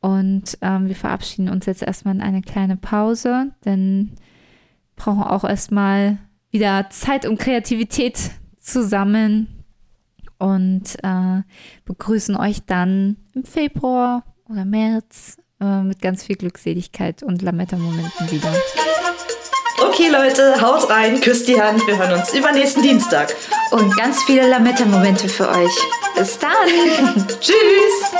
Und ähm, wir verabschieden uns jetzt erstmal in eine kleine Pause, denn brauchen auch erstmal wieder Zeit und Kreativität zu sammeln und äh, begrüßen euch dann im Februar oder März äh, mit ganz viel Glückseligkeit und Lametta-Momenten wieder. Okay, Leute, haut rein, küsst die Hand. Wir hören uns übernächsten Dienstag. Und ganz viele Lametta-Momente für euch. Bis dann. Tschüss.